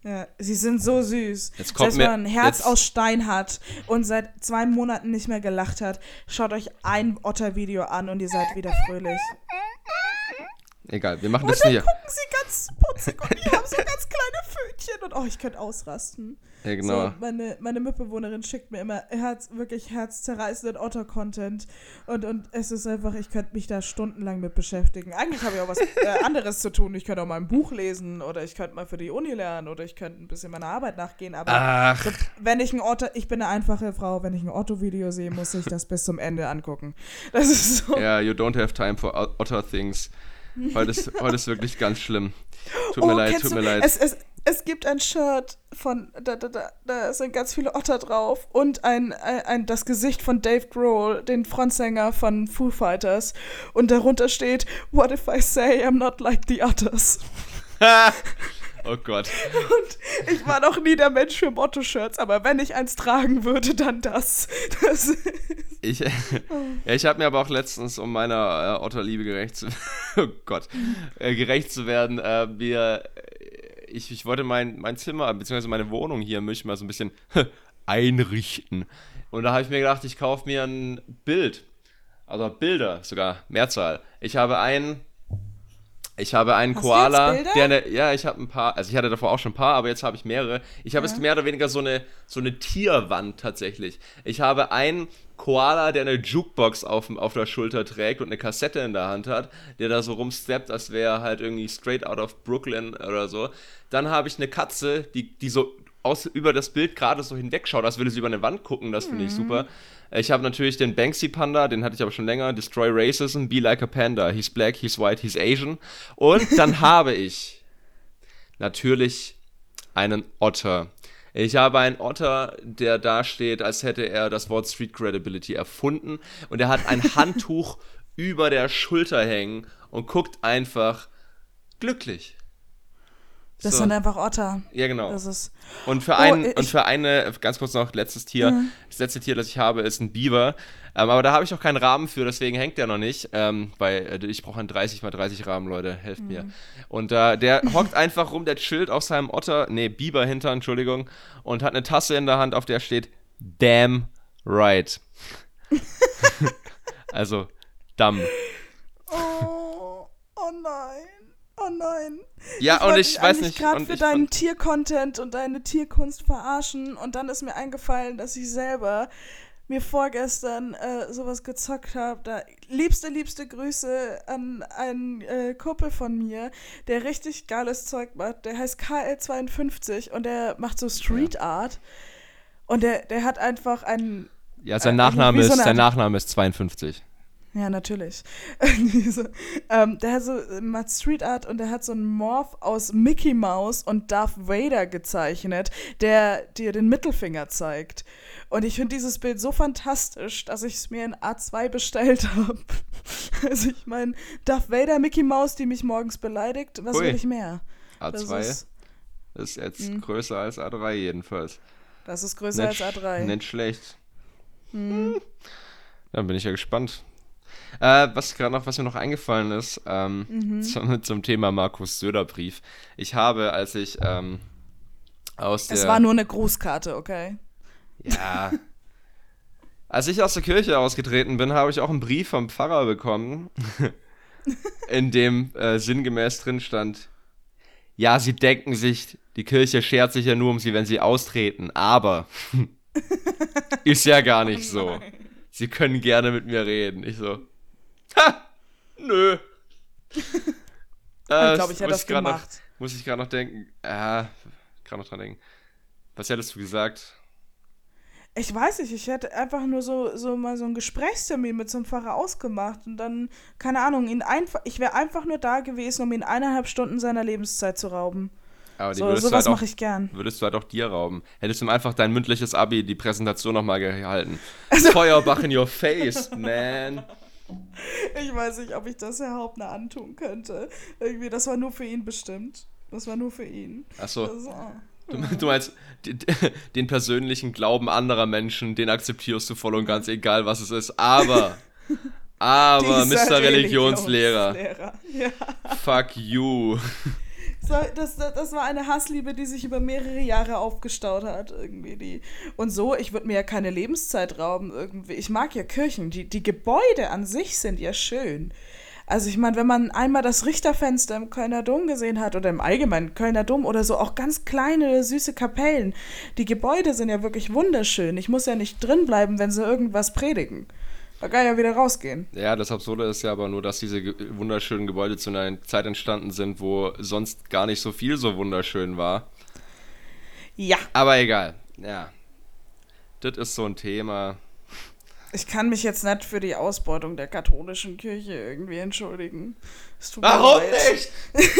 Ja, sie sind so süß. Jetzt kommt Selbst wenn man ein Herz aus Stein hat und seit zwei Monaten nicht mehr gelacht hat, schaut euch ein Otter-Video an und ihr seid wieder fröhlich. Egal, wir machen und das hier. gucken sie ganz putzig und die haben so ganz kleine Pfötchen und oh, ich könnte ausrasten. Ja, genau. So, meine, meine Mitbewohnerin schickt mir immer Herz, wirklich herzzerreißenden Otter-Content. Und, und es ist einfach, ich könnte mich da stundenlang mit beschäftigen. Eigentlich habe ich auch was äh, [laughs] anderes zu tun. Ich könnte auch mal ein Buch lesen oder ich könnte mal für die Uni lernen oder ich könnte ein bisschen meiner Arbeit nachgehen. Aber so, wenn ich ein Otter, ich bin eine einfache Frau, wenn ich ein Otto-Video sehe, muss ich das bis zum Ende angucken. Das ist so. Ja, yeah, you don't have time for Otter things. Heute ist, heute ist wirklich ganz schlimm. Tut mir oh, leid, tut mir leid. Es, es, es gibt ein Shirt von, da, da, da, da sind ganz viele Otter drauf und ein, ein, ein, das Gesicht von Dave Grohl, den Frontsänger von Foo Fighters. Und darunter steht, What if I say I'm not like the others? [laughs] oh Gott. Und ich war noch nie der Mensch für Motto-Shirts, aber wenn ich eins tragen würde, dann das. das ich, [laughs] ja, ich habe mir aber auch letztens, um meiner äh, Otterliebe gerecht zu, [laughs] oh Gott, äh, gerecht zu werden, äh, mir ich, ich wollte mein, mein Zimmer, beziehungsweise meine Wohnung hier möchte ich mal so ein bisschen [laughs] einrichten. Und da habe ich mir gedacht, ich kaufe mir ein Bild. Also Bilder sogar, Mehrzahl. Ich habe einen. Ich habe einen Hast Koala, der eine, ja, ich habe ein paar, also ich hatte davor auch schon ein paar, aber jetzt habe ich mehrere. Ich habe ja. jetzt mehr oder weniger so eine, so eine Tierwand tatsächlich. Ich habe einen Koala, der eine Jukebox auf, auf der Schulter trägt und eine Kassette in der Hand hat, der da so rumsteppt, als wäre er halt irgendwie straight out of Brooklyn oder so. Dann habe ich eine Katze, die, die so aus, über das Bild gerade so hinwegschaut, als würde sie über eine Wand gucken. Das finde ich mhm. super. Ich habe natürlich den Banksy Panda, den hatte ich aber schon länger. Destroy Racism, Be Like a Panda. He's black, he's white, he's Asian. Und dann [laughs] habe ich natürlich einen Otter. Ich habe einen Otter, der dasteht, als hätte er das Wort Street Credibility erfunden. Und er hat ein [laughs] Handtuch über der Schulter hängen und guckt einfach glücklich. Das so. sind einfach Otter. Ja, genau. Das ist und für, ein, oh, und für eine, ganz kurz noch, letztes Tier. Mhm. Das letzte Tier, das ich habe, ist ein Biber. Ähm, aber da habe ich auch keinen Rahmen für, deswegen hängt der noch nicht. Ähm, weil äh, ich brauche einen 30 x 30 Rahmen, Leute. Helft mhm. mir. Und äh, der hockt einfach rum, der chillt auf seinem Otter, nee, Biber hinter, Entschuldigung, und hat eine Tasse in der Hand, auf der steht Damn right. [laughs] [laughs] also, dumm. Oh, oh nein. Oh nein. Ja, ich und ich weiß nicht. gerade für deinen Tiercontent und deine Tierkunst verarschen und dann ist mir eingefallen, dass ich selber mir vorgestern äh, sowas gezockt habe. Da liebste, liebste Grüße an einen äh, Kumpel von mir, der richtig geiles Zeug macht. Der heißt KL52 und der macht so Street ja. Art. Und der, der hat einfach einen. Ja, sein Nachname, ist, so sein Nachname ist 52. Ja, natürlich. [laughs] so, ähm, der hat so macht Street Art und der hat so einen Morph aus Mickey Mouse und Darth Vader gezeichnet, der dir den Mittelfinger zeigt. Und ich finde dieses Bild so fantastisch, dass ich es mir in A2 bestellt habe. [laughs] Also ich meine, Darth Vader, Mickey Mouse, die mich morgens beleidigt, was Ui. will ich mehr? A2? Das ist, ist jetzt mhm. größer als A3 jedenfalls. Das ist größer nicht, als A3. Nicht schlecht. Mhm. Dann bin ich ja gespannt. Äh, was gerade noch, was mir noch eingefallen ist, ähm, mhm. [laughs] zum, zum, Thema Markus Söder Brief. Ich habe, als ich ähm, aus der. Es war nur eine Grußkarte, okay? Ja. [laughs] als ich aus der Kirche ausgetreten bin, habe ich auch einen Brief vom Pfarrer bekommen, [laughs] in dem äh, sinngemäß drin stand: Ja, sie denken sich, die Kirche schert sich ja nur um sie, wenn sie austreten, aber ist ja gar nicht oh so. Sie können gerne mit mir reden. Ich so, ha, nö. [laughs] ich glaube, ich hätte das gemacht. Noch, muss ich gerade noch denken, ja, äh, gerade noch dran denken. Was hättest du gesagt? Ich weiß nicht, ich hätte einfach nur so, so mal so einen Gesprächstermin mit so einem Pfarrer ausgemacht und dann, keine Ahnung, ihn einfach, ich wäre einfach nur da gewesen, um ihn eineinhalb Stunden seiner Lebenszeit zu rauben. Aber die so, sowas halt mache ich gern. Würdest du halt auch dir rauben. Hättest du ihm einfach dein mündliches Abi, die Präsentation nochmal gehalten. Also Feuerbach in your face, man. Ich weiß nicht, ob ich das Herr Hauptner antun könnte. Irgendwie, das war nur für ihn bestimmt. Das war nur für ihn. Achso. Du, du, meinst, den persönlichen Glauben anderer Menschen, den akzeptierst du voll und ganz, egal was es ist. Aber, [laughs] aber, Mr. Religionslehrer, Religionslehrer. Ja. fuck you das, das war eine Hassliebe, die sich über mehrere Jahre aufgestaut hat, irgendwie. Die. Und so, ich würde mir ja keine Lebenszeit rauben, irgendwie. Ich mag ja Kirchen. Die, die Gebäude an sich sind ja schön. Also ich meine, wenn man einmal das Richterfenster im Kölner Dom gesehen hat oder im allgemeinen Kölner Dom oder so, auch ganz kleine, süße Kapellen, die Gebäude sind ja wirklich wunderschön. Ich muss ja nicht drin bleiben, wenn sie irgendwas predigen. Da kann ja wieder rausgehen. Ja, das Absurde ist ja aber nur, dass diese wunderschönen Gebäude zu einer Zeit entstanden sind, wo sonst gar nicht so viel so wunderschön war. Ja. Aber egal. Ja. Das ist so ein Thema. Ich kann mich jetzt nicht für die Ausbeutung der katholischen Kirche irgendwie entschuldigen. Warum nicht? [laughs]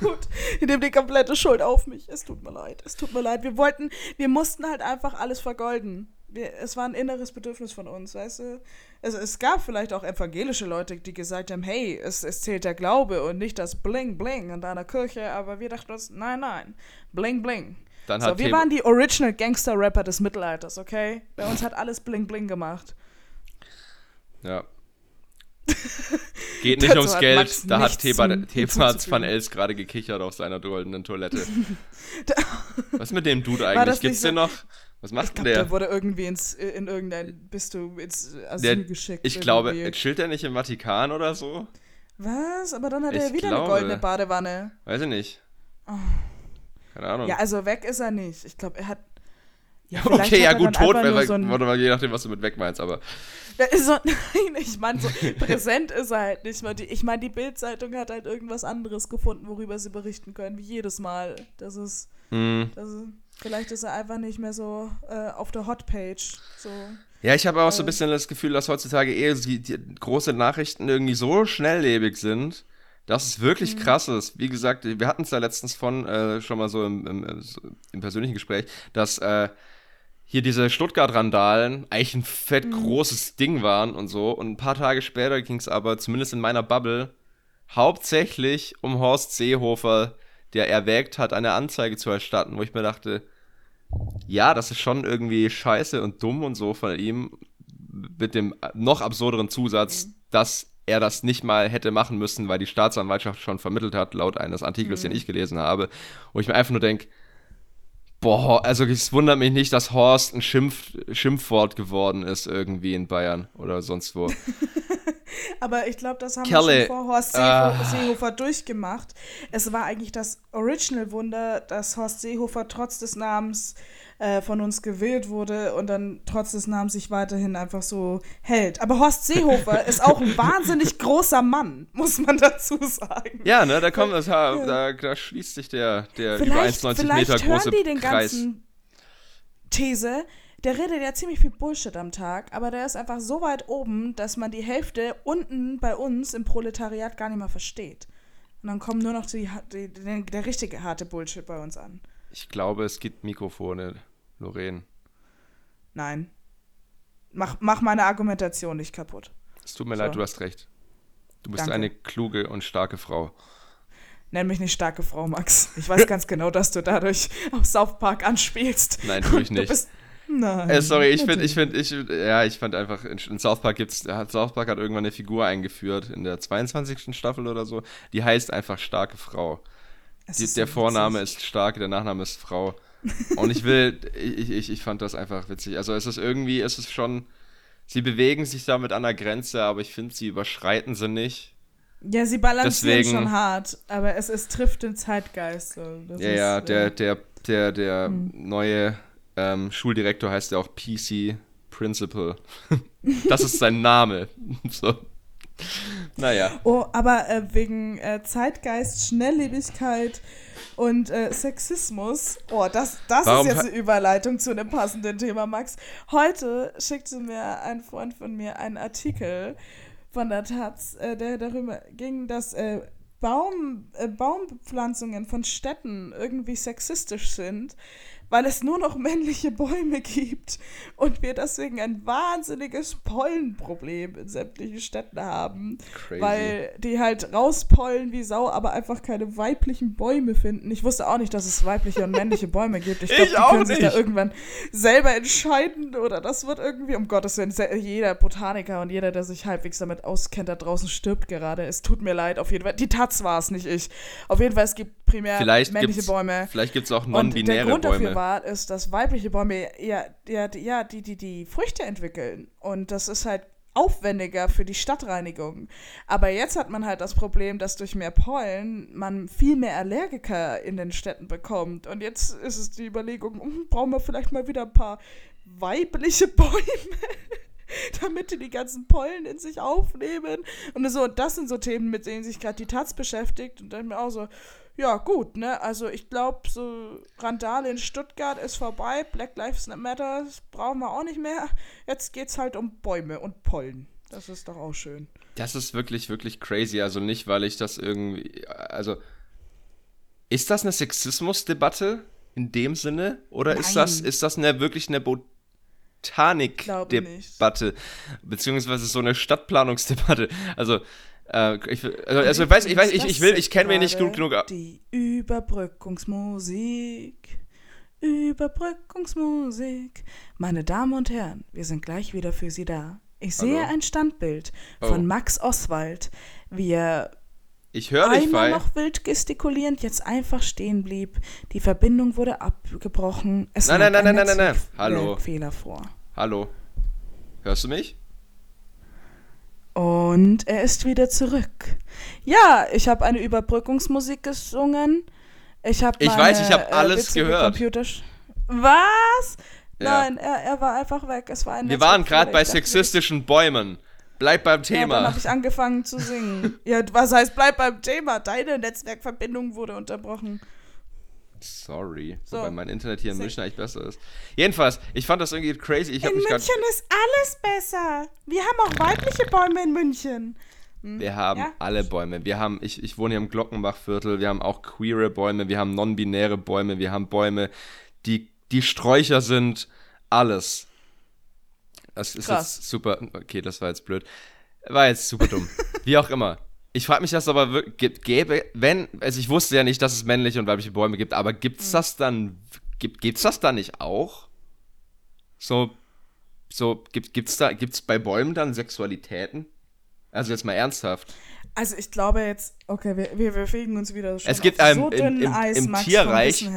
Gut, ich nehme die komplette Schuld auf mich. Es tut mir leid. Es tut mir leid. Wir wollten, wir mussten halt einfach alles vergolden wir, es war ein inneres Bedürfnis von uns, weißt du? Es, es gab vielleicht auch evangelische Leute, die gesagt haben, hey, es, es zählt der Glaube und nicht das Bling Bling in deiner Kirche, aber wir dachten uns, nein, nein, Bling Bling. Dann so, wir waren die Original Gangster-Rapper des Mittelalters, okay? Bei uns hat alles Bling Bling gemacht. Ja. [laughs] Geht nicht ums Geld, da hat Thebats van Els gerade gekichert auf seiner goldenen Toilette. [laughs] Was ist mit dem Dude eigentlich? Gibt's so? den noch? Was macht ich glaub, denn der? Der wurde irgendwie ins, in irgendein, bist du ins Asyl der, geschickt. Ich glaube, chillt er nicht im Vatikan oder so? Was? Aber dann hat ich er wieder glaube, eine goldene Badewanne. Weiß ich nicht. Oh. Keine Ahnung. Ja, also weg ist er nicht. Ich glaube, er hat. Ja, [laughs] okay, ja gut, tot wäre, so warte mal, je nachdem, was du mit weg meinst, aber. [laughs] So, [laughs] nein, ich meine, so präsent ist er halt nicht mehr. Ich meine, die Bild-Zeitung hat halt irgendwas anderes gefunden, worüber sie berichten können, wie jedes Mal. Das ist. Mm. Das ist Vielleicht ist er einfach nicht mehr so äh, auf der Hotpage. So. Ja, ich habe auch so ein bisschen das Gefühl, dass heutzutage eher die, die große Nachrichten irgendwie so schnelllebig sind, dass es wirklich mhm. krass ist. Wie gesagt, wir hatten es ja letztens von äh, schon mal so im, im, im, persönlichen Gespräch, dass äh, hier diese Stuttgart-Randalen eigentlich ein fett mhm. großes Ding waren und so. Und ein paar Tage später ging es aber, zumindest in meiner Bubble, hauptsächlich um Horst Seehofer, der erwägt hat, eine Anzeige zu erstatten, wo ich mir dachte, ja, das ist schon irgendwie scheiße und dumm und so von ihm, mit dem noch absurderen Zusatz, mhm. dass er das nicht mal hätte machen müssen, weil die Staatsanwaltschaft schon vermittelt hat, laut eines Artikels, mhm. den ich gelesen habe, wo ich mir einfach nur denke, boah, also es wundert mich nicht, dass Horst ein Schimpf, Schimpfwort geworden ist irgendwie in Bayern oder sonst wo. [laughs] Aber ich glaube, das haben Kerle, wir schon vor Horst Seehofer, uh, Seehofer durchgemacht. Es war eigentlich das Original-Wunder, dass Horst Seehofer trotz des Namens äh, von uns gewählt wurde und dann trotz des Namens sich weiterhin einfach so hält. Aber Horst Seehofer ist auch ein wahnsinnig großer Mann, muss man dazu sagen. Ja, ne, da kommt das, da, da, da schließt sich der, der über 1,90 Meter große hören die den Kreis. ganzen These, der redet ja ziemlich viel Bullshit am Tag, aber der ist einfach so weit oben, dass man die Hälfte unten bei uns im Proletariat gar nicht mehr versteht. Und dann kommt nur noch die, die, die, der richtige harte Bullshit bei uns an. Ich glaube, es gibt Mikrofone, Lorraine. Nein. Mach, mach meine Argumentation nicht kaputt. Es tut mir so. leid, du hast recht. Du bist Danke. eine kluge und starke Frau. Nenn mich nicht starke Frau, Max. Ich weiß ganz genau, dass du dadurch auf South Park anspielst. Nein, tue ich nicht. Bist, nein. Äh, sorry, ich finde, ich finde, ich, ja, ich fand einfach, in, in South Park gibt's, South Park hat irgendwann eine Figur eingeführt, in der 22. Staffel oder so, die heißt einfach starke Frau. Die, der so Vorname ist stark, der Nachname ist Frau. [laughs] Und ich will, ich, ich, ich fand das einfach witzig. Also es ist irgendwie, es ist schon, sie bewegen sich damit an der Grenze, aber ich finde, sie überschreiten sie nicht. Ja, sie balancieren Deswegen, schon hart, aber es, es trifft den Zeitgeist. So. Ja, ist, ja, der, der, der, der hm. neue ähm, Schuldirektor heißt ja auch PC Principal. [laughs] das ist sein Name. [laughs] so. Naja. Oh, aber äh, wegen äh, Zeitgeist, Schnelllebigkeit und äh, Sexismus, oh, das, das ist jetzt eine Überleitung zu einem passenden Thema, Max. Heute schickte mir ein Freund von mir einen Artikel von der Taz, äh, der darüber ging, dass äh, Baum, äh, Baumpflanzungen von Städten irgendwie sexistisch sind, weil es nur noch männliche Bäume gibt und wir deswegen ein wahnsinniges Pollenproblem in sämtlichen Städten haben, Crazy. weil die halt rauspollen wie Sau, aber einfach keine weiblichen Bäume finden. Ich wusste auch nicht, dass es weibliche und männliche Bäume gibt. Ich [laughs] glaube, die können nicht. sich da irgendwann selber entscheiden oder das wird irgendwie, um Gottes Willen, jeder Botaniker und jeder, der sich halbwegs damit auskennt, da draußen stirbt gerade. Es tut mir leid, auf jeden Fall. Die Taz war es, nicht ich. Auf jeden Fall, es gibt primär vielleicht männliche Bäume. Vielleicht gibt es auch non-binäre Bäume war, ist, dass weibliche Bäume ja, ja, ja die, die, die Früchte entwickeln. Und das ist halt aufwendiger für die Stadtreinigung. Aber jetzt hat man halt das Problem, dass durch mehr Pollen man viel mehr Allergiker in den Städten bekommt. Und jetzt ist es die Überlegung, hm, brauchen wir vielleicht mal wieder ein paar weibliche [laughs] Bäume, [laughs] damit die die ganzen Pollen in sich aufnehmen. Und so, und das sind so Themen, mit denen sich gerade die Taz beschäftigt. Und dann mir auch so, ja, gut, ne? Also ich glaube, so Randale in Stuttgart ist vorbei, Black Lives Matter brauchen wir auch nicht mehr. Jetzt geht's halt um Bäume und Pollen. Das ist doch auch schön. Das ist wirklich, wirklich crazy. Also nicht, weil ich das irgendwie. Also. Ist das eine Sexismusdebatte in dem Sinne? Oder ist das, ist das eine, wirklich eine Botanikdebatte? Beziehungsweise so eine Stadtplanungsdebatte? Also, äh, ich, also, also ich weiß, ich weiß, ich, ich will, ich kenne mich nicht gut genug. Die Überbrückungsmusik. Überbrückungsmusik. Meine Damen und Herren, wir sind gleich wieder für Sie da. Ich sehe Hallo? ein Standbild von oh. Max Oswald, wie er ich höre dich, Einmal noch wild gestikulierend, jetzt einfach stehen blieb. Die Verbindung wurde abgebrochen. Es nein, nein, nein, nein, nein, nein, nein. Hallo. Fehler vor. Hallo. Hörst du mich? Und er ist wieder zurück. Ja, ich habe eine Überbrückungsmusik gesungen. Ich habe Ich weiß, ich habe äh, alles gehört. Computer Was? Ja. Nein, er, er war einfach weg. Es war ein Wir waren gerade bei sexistischen Bäumen. Bleib beim Thema. Ja, dann habe ich angefangen zu singen. ja, was heißt bleib beim Thema? Deine Netzwerkverbindung wurde unterbrochen. Sorry. So. Wobei mein Internet hier in München eigentlich besser ist. Jedenfalls, ich fand das irgendwie crazy. Ich in München ist alles besser. Wir haben auch weibliche Bäume in München. Hm? Wir haben ja? alle Bäume. Wir haben, ich, ich wohne hier im Glockenbachviertel, wir haben auch queere Bäume, wir haben non-binäre Bäume, wir haben Bäume, die, die Sträucher sind, alles. Das ist Krass. jetzt super. Okay, das war jetzt blöd. War jetzt super dumm. [laughs] Wie auch immer. Ich frage mich, dass aber gäbe, wenn, also ich wusste ja nicht, dass es männliche und weibliche Bäume gibt, aber gibt es hm. das dann, gibt, gibt's das dann nicht auch? So, so, gibt, gibt's da, gibt's bei Bäumen dann Sexualitäten? Also jetzt mal ernsthaft. Also ich glaube jetzt, okay, wir, wir bewegen uns wieder schon Es gibt ähm, so im, im, Eis, im Tierreich,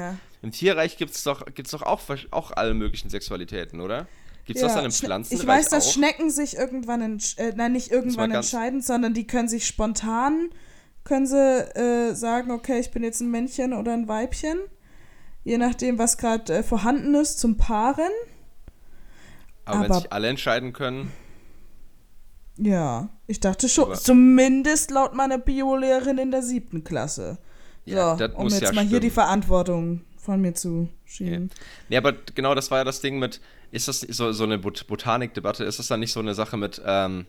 im Tierreich gibt es doch, gibt's doch auch, auch alle möglichen Sexualitäten, oder? Gibt es ja, das dann in Pflanzen? Ich weiß, dass auch? Schnecken sich irgendwann, äh, nein, nicht irgendwann entscheiden, sondern die können sich spontan, können sie äh, sagen, okay, ich bin jetzt ein Männchen oder ein Weibchen. Je nachdem, was gerade äh, vorhanden ist, zum Paaren. Aber, Aber, wenn sich alle entscheiden können. Ja, ich dachte schon. Aber zumindest laut meiner Biolehrerin in der siebten Klasse. Ja, so, um jetzt ja mal stimmen. hier die Verantwortung von mir zu schieben. Okay. Nee, aber genau das war ja das Ding mit, ist das so, so eine Bot Botanikdebatte, ist das dann nicht so eine Sache mit, ähm,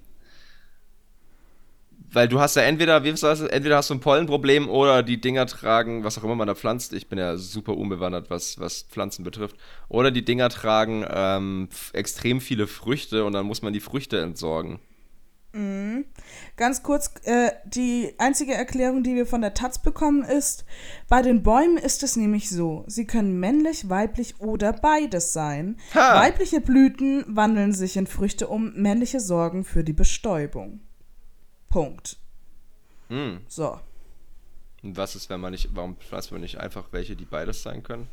weil du hast ja entweder, wie sagst du, entweder hast du ein Pollenproblem oder die Dinger tragen, was auch immer man da pflanzt. Ich bin ja super unbewandert, was, was Pflanzen betrifft. Oder die Dinger tragen ähm, extrem viele Früchte und dann muss man die Früchte entsorgen. Mhm. Ganz kurz, äh, die einzige Erklärung, die wir von der Taz bekommen, ist, bei den Bäumen ist es nämlich so, sie können männlich, weiblich oder beides sein. Ha. Weibliche Blüten wandeln sich in Früchte um, männliche sorgen für die Bestäubung. Punkt. Mhm. So. Und was ist, wenn man nicht, warum pflanzt man nicht einfach welche, die beides sein können?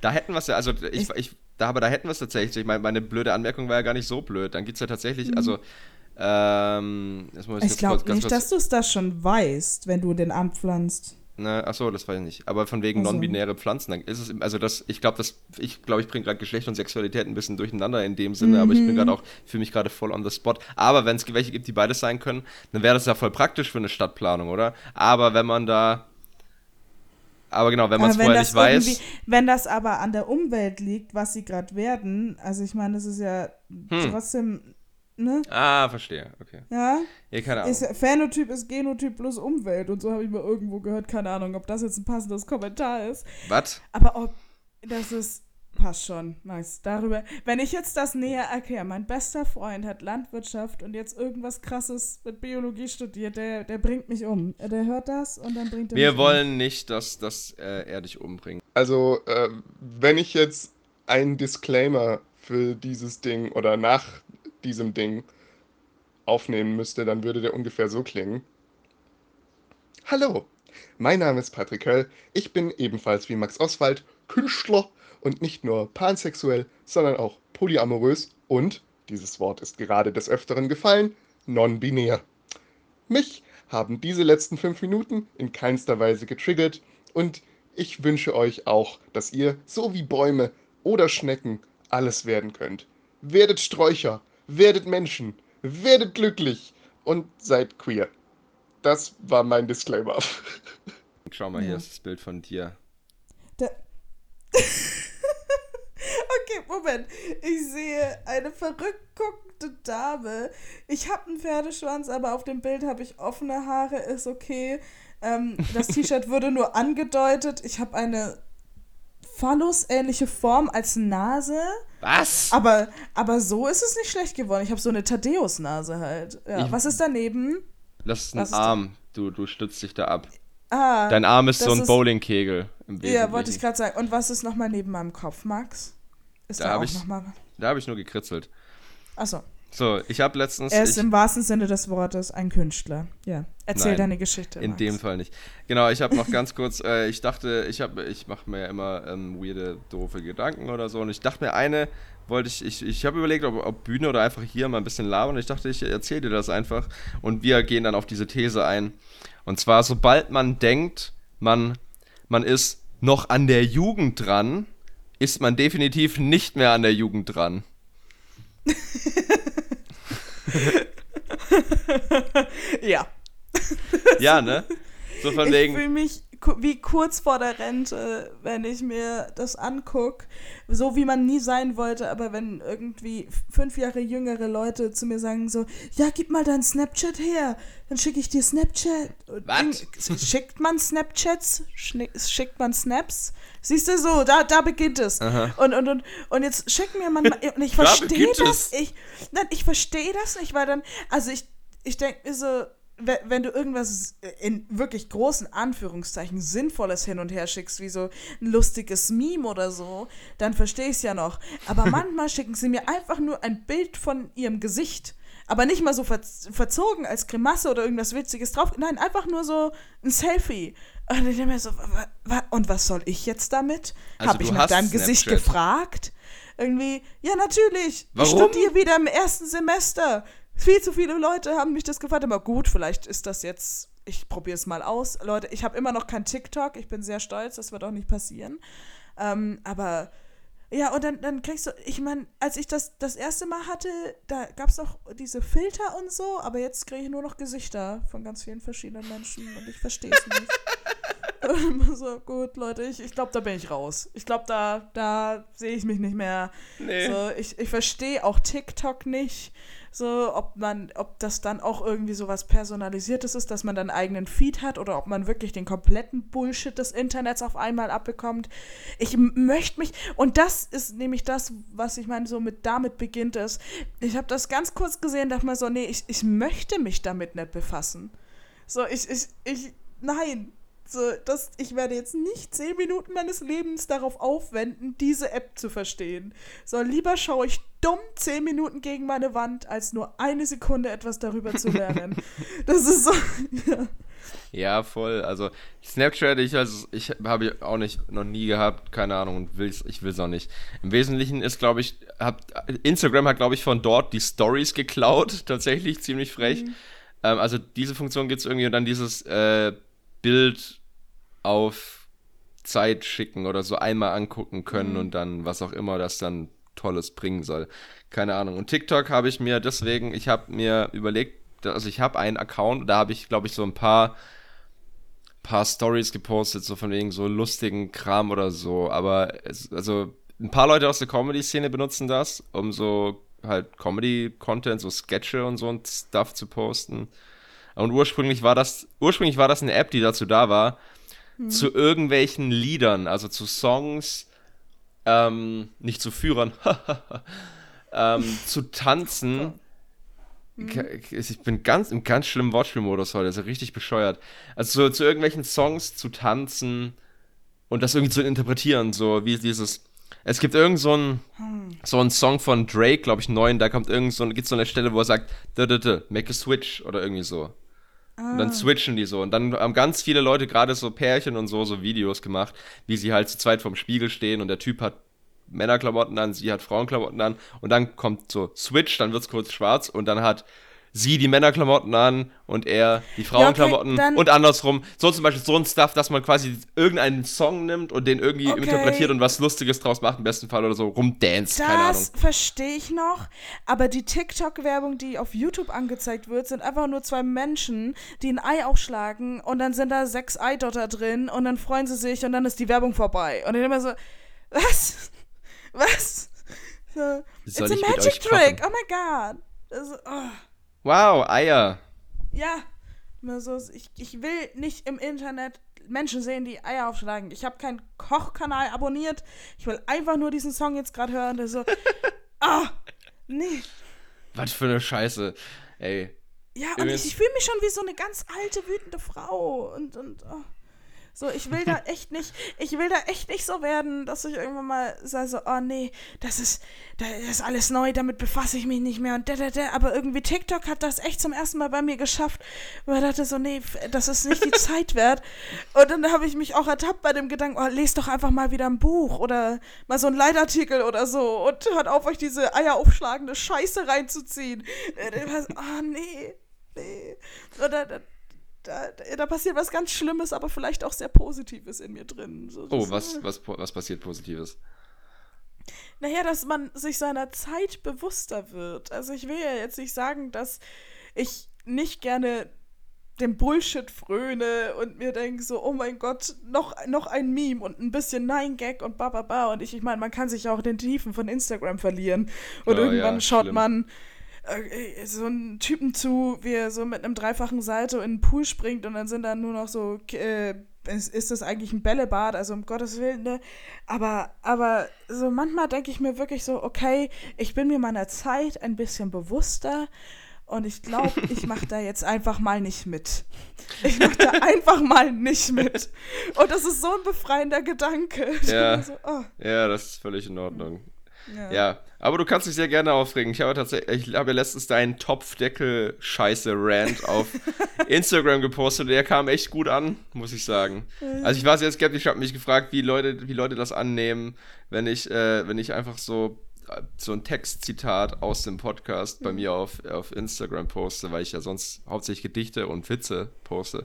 Da hätten wir es ja, also ich, ich, ich, da, aber da hätten wir es tatsächlich. Meine, meine blöde Anmerkung war ja gar nicht so blöd. Dann gibt es ja tatsächlich, mhm. also ähm, ich glaube nicht, dass du es da schon weißt, wenn du den Arm pflanzt. Ne, achso, das weiß ich nicht. Aber von wegen also. non-binäre Pflanzen, dann ist es, also das, ich glaube, das, ich glaube, ich bringe gerade Geschlecht und Sexualität ein bisschen durcheinander in dem Sinne, mhm. aber ich bin mhm. gerade auch, fühle mich gerade voll on the spot. Aber wenn es welche gibt, die beides sein können, dann wäre das ja voll praktisch für eine Stadtplanung, oder? Aber wenn man da, aber genau, wenn man es vorher nicht weiß. Wenn das aber an der Umwelt liegt, was sie gerade werden, also ich meine, das ist ja hm. trotzdem Ne? Ah, verstehe. Okay. Ja. ja keine Ahnung. Ist, Phänotyp ist Genotyp plus Umwelt und so habe ich mal irgendwo gehört. Keine Ahnung, ob das jetzt ein passendes Kommentar ist. Was? Aber ob das ist. Passt schon, Max. Darüber. Wenn ich jetzt das näher erkläre, mein bester Freund hat Landwirtschaft und jetzt irgendwas krasses mit Biologie studiert, der, der bringt mich um. Der hört das und dann bringt er Wir mich wollen um. nicht, dass, dass äh, er dich umbringt. Also, äh, wenn ich jetzt einen Disclaimer für dieses Ding oder nach diesem Ding aufnehmen müsste, dann würde der ungefähr so klingen. Hallo, mein Name ist Patrick Höll. Ich bin ebenfalls wie Max Oswald Künstler und nicht nur pansexuell, sondern auch polyamorös und, dieses Wort ist gerade des Öfteren gefallen, non-binär. Mich haben diese letzten fünf Minuten in keinster Weise getriggert und ich wünsche euch auch, dass ihr, so wie Bäume oder Schnecken, alles werden könnt. Werdet Sträucher, werdet Menschen, werdet glücklich und seid queer. Das war mein Disclaimer. [laughs] Schau mal, ja. hier ist das Bild von dir. Da [laughs] okay, Moment. Ich sehe eine verrückt guckende Dame. Ich habe einen Pferdeschwanz, aber auf dem Bild habe ich offene Haare, ist okay. Ähm, das T-Shirt [laughs] wurde nur angedeutet. Ich habe eine Phallus-ähnliche Form als Nase. Was? Aber, aber so ist es nicht schlecht geworden. Ich habe so eine Thaddeus-Nase halt. Ja. Was ist daneben? Das ist ein Was Arm. du, du stützt dich da ab. Ah, Dein Arm ist so ein Bowlingkegel Ja, wollte ich gerade sagen. Und was ist nochmal neben meinem Kopf, Max? Ist da, da auch nochmal. Da habe ich nur gekritzelt. Achso. So, ich habe letztens. Er ist im wahrsten Sinne des Wortes ein Künstler. Ja. Erzähl Nein, deine Geschichte. In Max. dem Fall nicht. Genau, ich habe noch ganz kurz, äh, ich dachte, ich habe, ich mache mir ja immer ähm, weirde, doofe Gedanken oder so. Und ich dachte mir, eine wollte ich, ich, ich habe überlegt, ob, ob, Bühne oder einfach hier mal ein bisschen labern. Und ich dachte, ich erzähle dir das einfach. Und wir gehen dann auf diese These ein. Und zwar, sobald man denkt, man, man ist noch an der Jugend dran, ist man definitiv nicht mehr an der Jugend dran. [laughs] [laughs] ja. Ja, ne? So von wegen. Ich fühle mich wie kurz vor der Rente, wenn ich mir das angucke. So wie man nie sein wollte, aber wenn irgendwie fünf Jahre jüngere Leute zu mir sagen so, ja, gib mal dein Snapchat her, dann schicke ich dir Snapchat. Was? Schickt man Snapchats? Schickt man Snaps? Siehst du so, da, da beginnt es. Und, und, und, und jetzt schick mir man, und ich verstehe das, ich, nein, ich verstehe das nicht, weil dann, also ich, ich denke mir so, wenn du irgendwas in wirklich großen Anführungszeichen Sinnvolles hin und her schickst, wie so ein lustiges Meme oder so, dann verstehe ich es ja noch. Aber [laughs] manchmal schicken sie mir einfach nur ein Bild von ihrem Gesicht. Aber nicht mal so verzogen als Grimasse oder irgendwas Witziges drauf. Nein, einfach nur so ein Selfie. Und ich denke mir so, und was soll ich jetzt damit? Also Habe ich nach deinem Snapchat. Gesicht gefragt? Irgendwie, ja, natürlich. Warum? Ich studiere wieder im ersten Semester. Viel zu viele Leute haben mich das gefragt, aber gut, vielleicht ist das jetzt, ich probiere es mal aus. Leute, ich habe immer noch kein TikTok, ich bin sehr stolz, das wird auch nicht passieren. Ähm, aber ja, und dann, dann kriegst du, ich meine, als ich das das erste Mal hatte, da gab es auch diese Filter und so, aber jetzt kriege ich nur noch Gesichter von ganz vielen verschiedenen Menschen und ich verstehe es nicht. [laughs] so, gut, Leute, ich, ich glaube, da bin ich raus. Ich glaube, da, da sehe ich mich nicht mehr. Nee. So, ich ich verstehe auch TikTok nicht. So, ob man, ob das dann auch irgendwie so was Personalisiertes ist, dass man dann einen eigenen Feed hat oder ob man wirklich den kompletten Bullshit des Internets auf einmal abbekommt. Ich möchte mich, und das ist nämlich das, was ich meine, so mit damit beginnt es. Ich habe das ganz kurz gesehen, dachte mal so, nee, ich, ich möchte mich damit nicht befassen. So, ich, ich, ich, nein, so, das, ich werde jetzt nicht zehn Minuten meines Lebens darauf aufwenden, diese App zu verstehen. So, lieber schaue ich dumm zehn Minuten gegen meine Wand, als nur eine Sekunde etwas darüber zu [laughs] lernen. das ist so. Ja. ja, voll. Also Snapchat, ich, also, ich habe auch nicht noch nie gehabt, keine Ahnung, und will's, ich will es auch nicht. Im Wesentlichen ist, glaube ich, hab, Instagram hat, glaube ich, von dort die Stories geklaut, [laughs] tatsächlich ziemlich frech. Mhm. Ähm, also diese Funktion gibt es irgendwie und dann dieses äh, Bild auf Zeit schicken oder so einmal angucken können mhm. und dann was auch immer das dann Tolles bringen soll. Keine Ahnung. Und TikTok habe ich mir deswegen, ich habe mir überlegt, also ich habe einen Account, da habe ich, glaube ich, so ein paar paar Stories gepostet, so von wegen so lustigen Kram oder so. Aber es, also ein paar Leute aus der Comedy-Szene benutzen das, um so halt Comedy-Content, so Sketche und so und Stuff zu posten. Und ursprünglich war das, ursprünglich war das eine App, die dazu da war, hm. zu irgendwelchen Liedern, also zu Songs, ähm, nicht zu Führern, [laughs] ähm, zu tanzen. Hm. Ich bin ganz im ganz schlimmen Wortspielmodus heute, ja richtig bescheuert. Also zu, zu irgendwelchen Songs zu tanzen und das irgendwie zu interpretieren, so wie dieses es gibt irgend so einen, hm. so einen Song von Drake, glaube ich, neun, da kommt irgend so, gibt's so eine Stelle, wo er sagt, da, da, da, make a switch oder irgendwie so. Und dann ah. switchen die so. Und dann haben ganz viele Leute, gerade so Pärchen und so, so Videos gemacht, wie sie halt zu zweit vorm Spiegel stehen und der Typ hat Männerklamotten an, sie hat Frauenklamotten an und dann kommt so Switch, dann wird's kurz schwarz und dann hat sie die Männerklamotten an und er die Frauenklamotten ja, okay, und andersrum. So zum Beispiel so ein Stuff, dass man quasi irgendeinen Song nimmt und den irgendwie okay. interpretiert und was Lustiges draus macht, im besten Fall oder so keine Ahnung. Das verstehe ich noch, aber die TikTok-Werbung, die auf YouTube angezeigt wird, sind einfach nur zwei Menschen, die ein Ei aufschlagen und dann sind da sechs Eidotter drin und dann freuen sie sich und dann ist die Werbung vorbei. Und dann immer so, [laughs] was? Was? So, It's a magic trick, oh my god. Also, oh. Wow, Eier. Ja, so, ich, ich will nicht im Internet Menschen sehen, die Eier aufschlagen. Ich habe keinen Kochkanal abonniert. Ich will einfach nur diesen Song jetzt gerade hören. Der so, [laughs] ah, nee. Was für eine Scheiße. Ey. Ja, und ich, ich fühle mich schon wie so eine ganz alte, wütende Frau. Und, und, oh. So, ich will da echt nicht, ich will da echt nicht so werden, dass ich irgendwann mal sage so, oh nee, das ist, das ist alles neu, damit befasse ich mich nicht mehr und da, da, da. Aber irgendwie TikTok hat das echt zum ersten Mal bei mir geschafft, weil ich dachte so, nee, das ist nicht die [laughs] Zeit wert. Und dann habe ich mich auch ertappt bei dem Gedanken, oh, lest doch einfach mal wieder ein Buch oder mal so ein Leitartikel oder so und hört auf, euch diese eieraufschlagende Scheiße reinzuziehen. Oh nee, nee. Oder da, da, passiert was ganz Schlimmes, aber vielleicht auch sehr Positives in mir drin. So, oh, was, was, was passiert Positives? Naja, dass man sich seiner Zeit bewusster wird. Also ich will ja jetzt nicht sagen, dass ich nicht gerne dem Bullshit fröne und mir denke so, oh mein Gott, noch, noch ein Meme und ein bisschen Nein-Gag und bababa. Und ich, ich meine, man kann sich auch in den Tiefen von Instagram verlieren. Und oh, irgendwann ja, schaut schlimm. man äh, so einen Typen zu, wie er so mit einem dreifachen Salto in den Pool springt und dann sind da nur noch so, äh, ist, ist das eigentlich ein Bällebad, also um Gottes Willen, ne? Aber, aber so manchmal denke ich mir wirklich so, okay, ich bin mir meiner Zeit ein bisschen bewusster und ich glaube, [laughs] ich mache da jetzt einfach mal nicht mit. Ich mache da [laughs] einfach mal nicht mit. Und das ist so ein befreiender Gedanke. Ja, [laughs] so, oh. ja das ist völlig in Ordnung. Ja. ja. aber du kannst dich sehr gerne aufregen. Ich habe tatsächlich, ich habe letztens deinen Topfdeckel-Scheiße-Rant auf [laughs] Instagram gepostet. Der kam echt gut an, muss ich sagen. Also ich war sehr skeptisch, habe mich gefragt, wie Leute, wie Leute das annehmen, wenn ich, äh, wenn ich einfach so so ein Textzitat aus dem Podcast bei mir auf, auf Instagram poste, weil ich ja sonst hauptsächlich Gedichte und Witze poste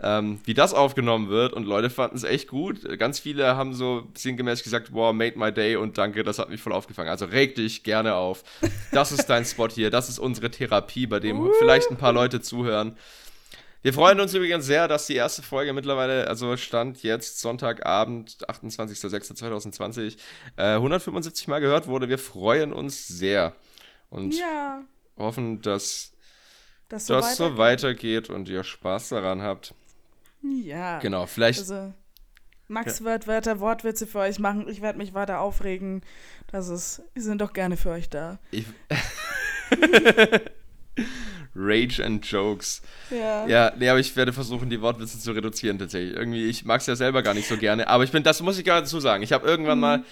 ähm, wie das aufgenommen wird. Und Leute fanden es echt gut. Ganz viele haben so sinngemäß gesagt, wow, made my day und danke, das hat mich voll aufgefangen. Also reg dich gerne auf. Das ist dein Spot hier, das ist unsere Therapie, bei dem vielleicht ein paar Leute zuhören. Wir freuen uns übrigens sehr, dass die erste Folge mittlerweile, also stand jetzt Sonntagabend, 28.06.2020, äh, 175 Mal gehört wurde. Wir freuen uns sehr und ja. hoffen, dass das so, das so weitergeht und ihr Spaß daran habt. Ja. Genau, vielleicht. Also, Max ja. wird weiter Wortwitze für euch machen. Ich werde mich weiter aufregen. Das ist, wir sind doch gerne für euch da. Ich [laughs] Rage and Jokes. Ja. Ja, nee, aber ich werde versuchen, die Wortwitze zu reduzieren tatsächlich. Irgendwie, ich mag es ja selber gar nicht so gerne. Aber ich bin, das muss ich gerade dazu sagen. Ich habe irgendwann mhm. mal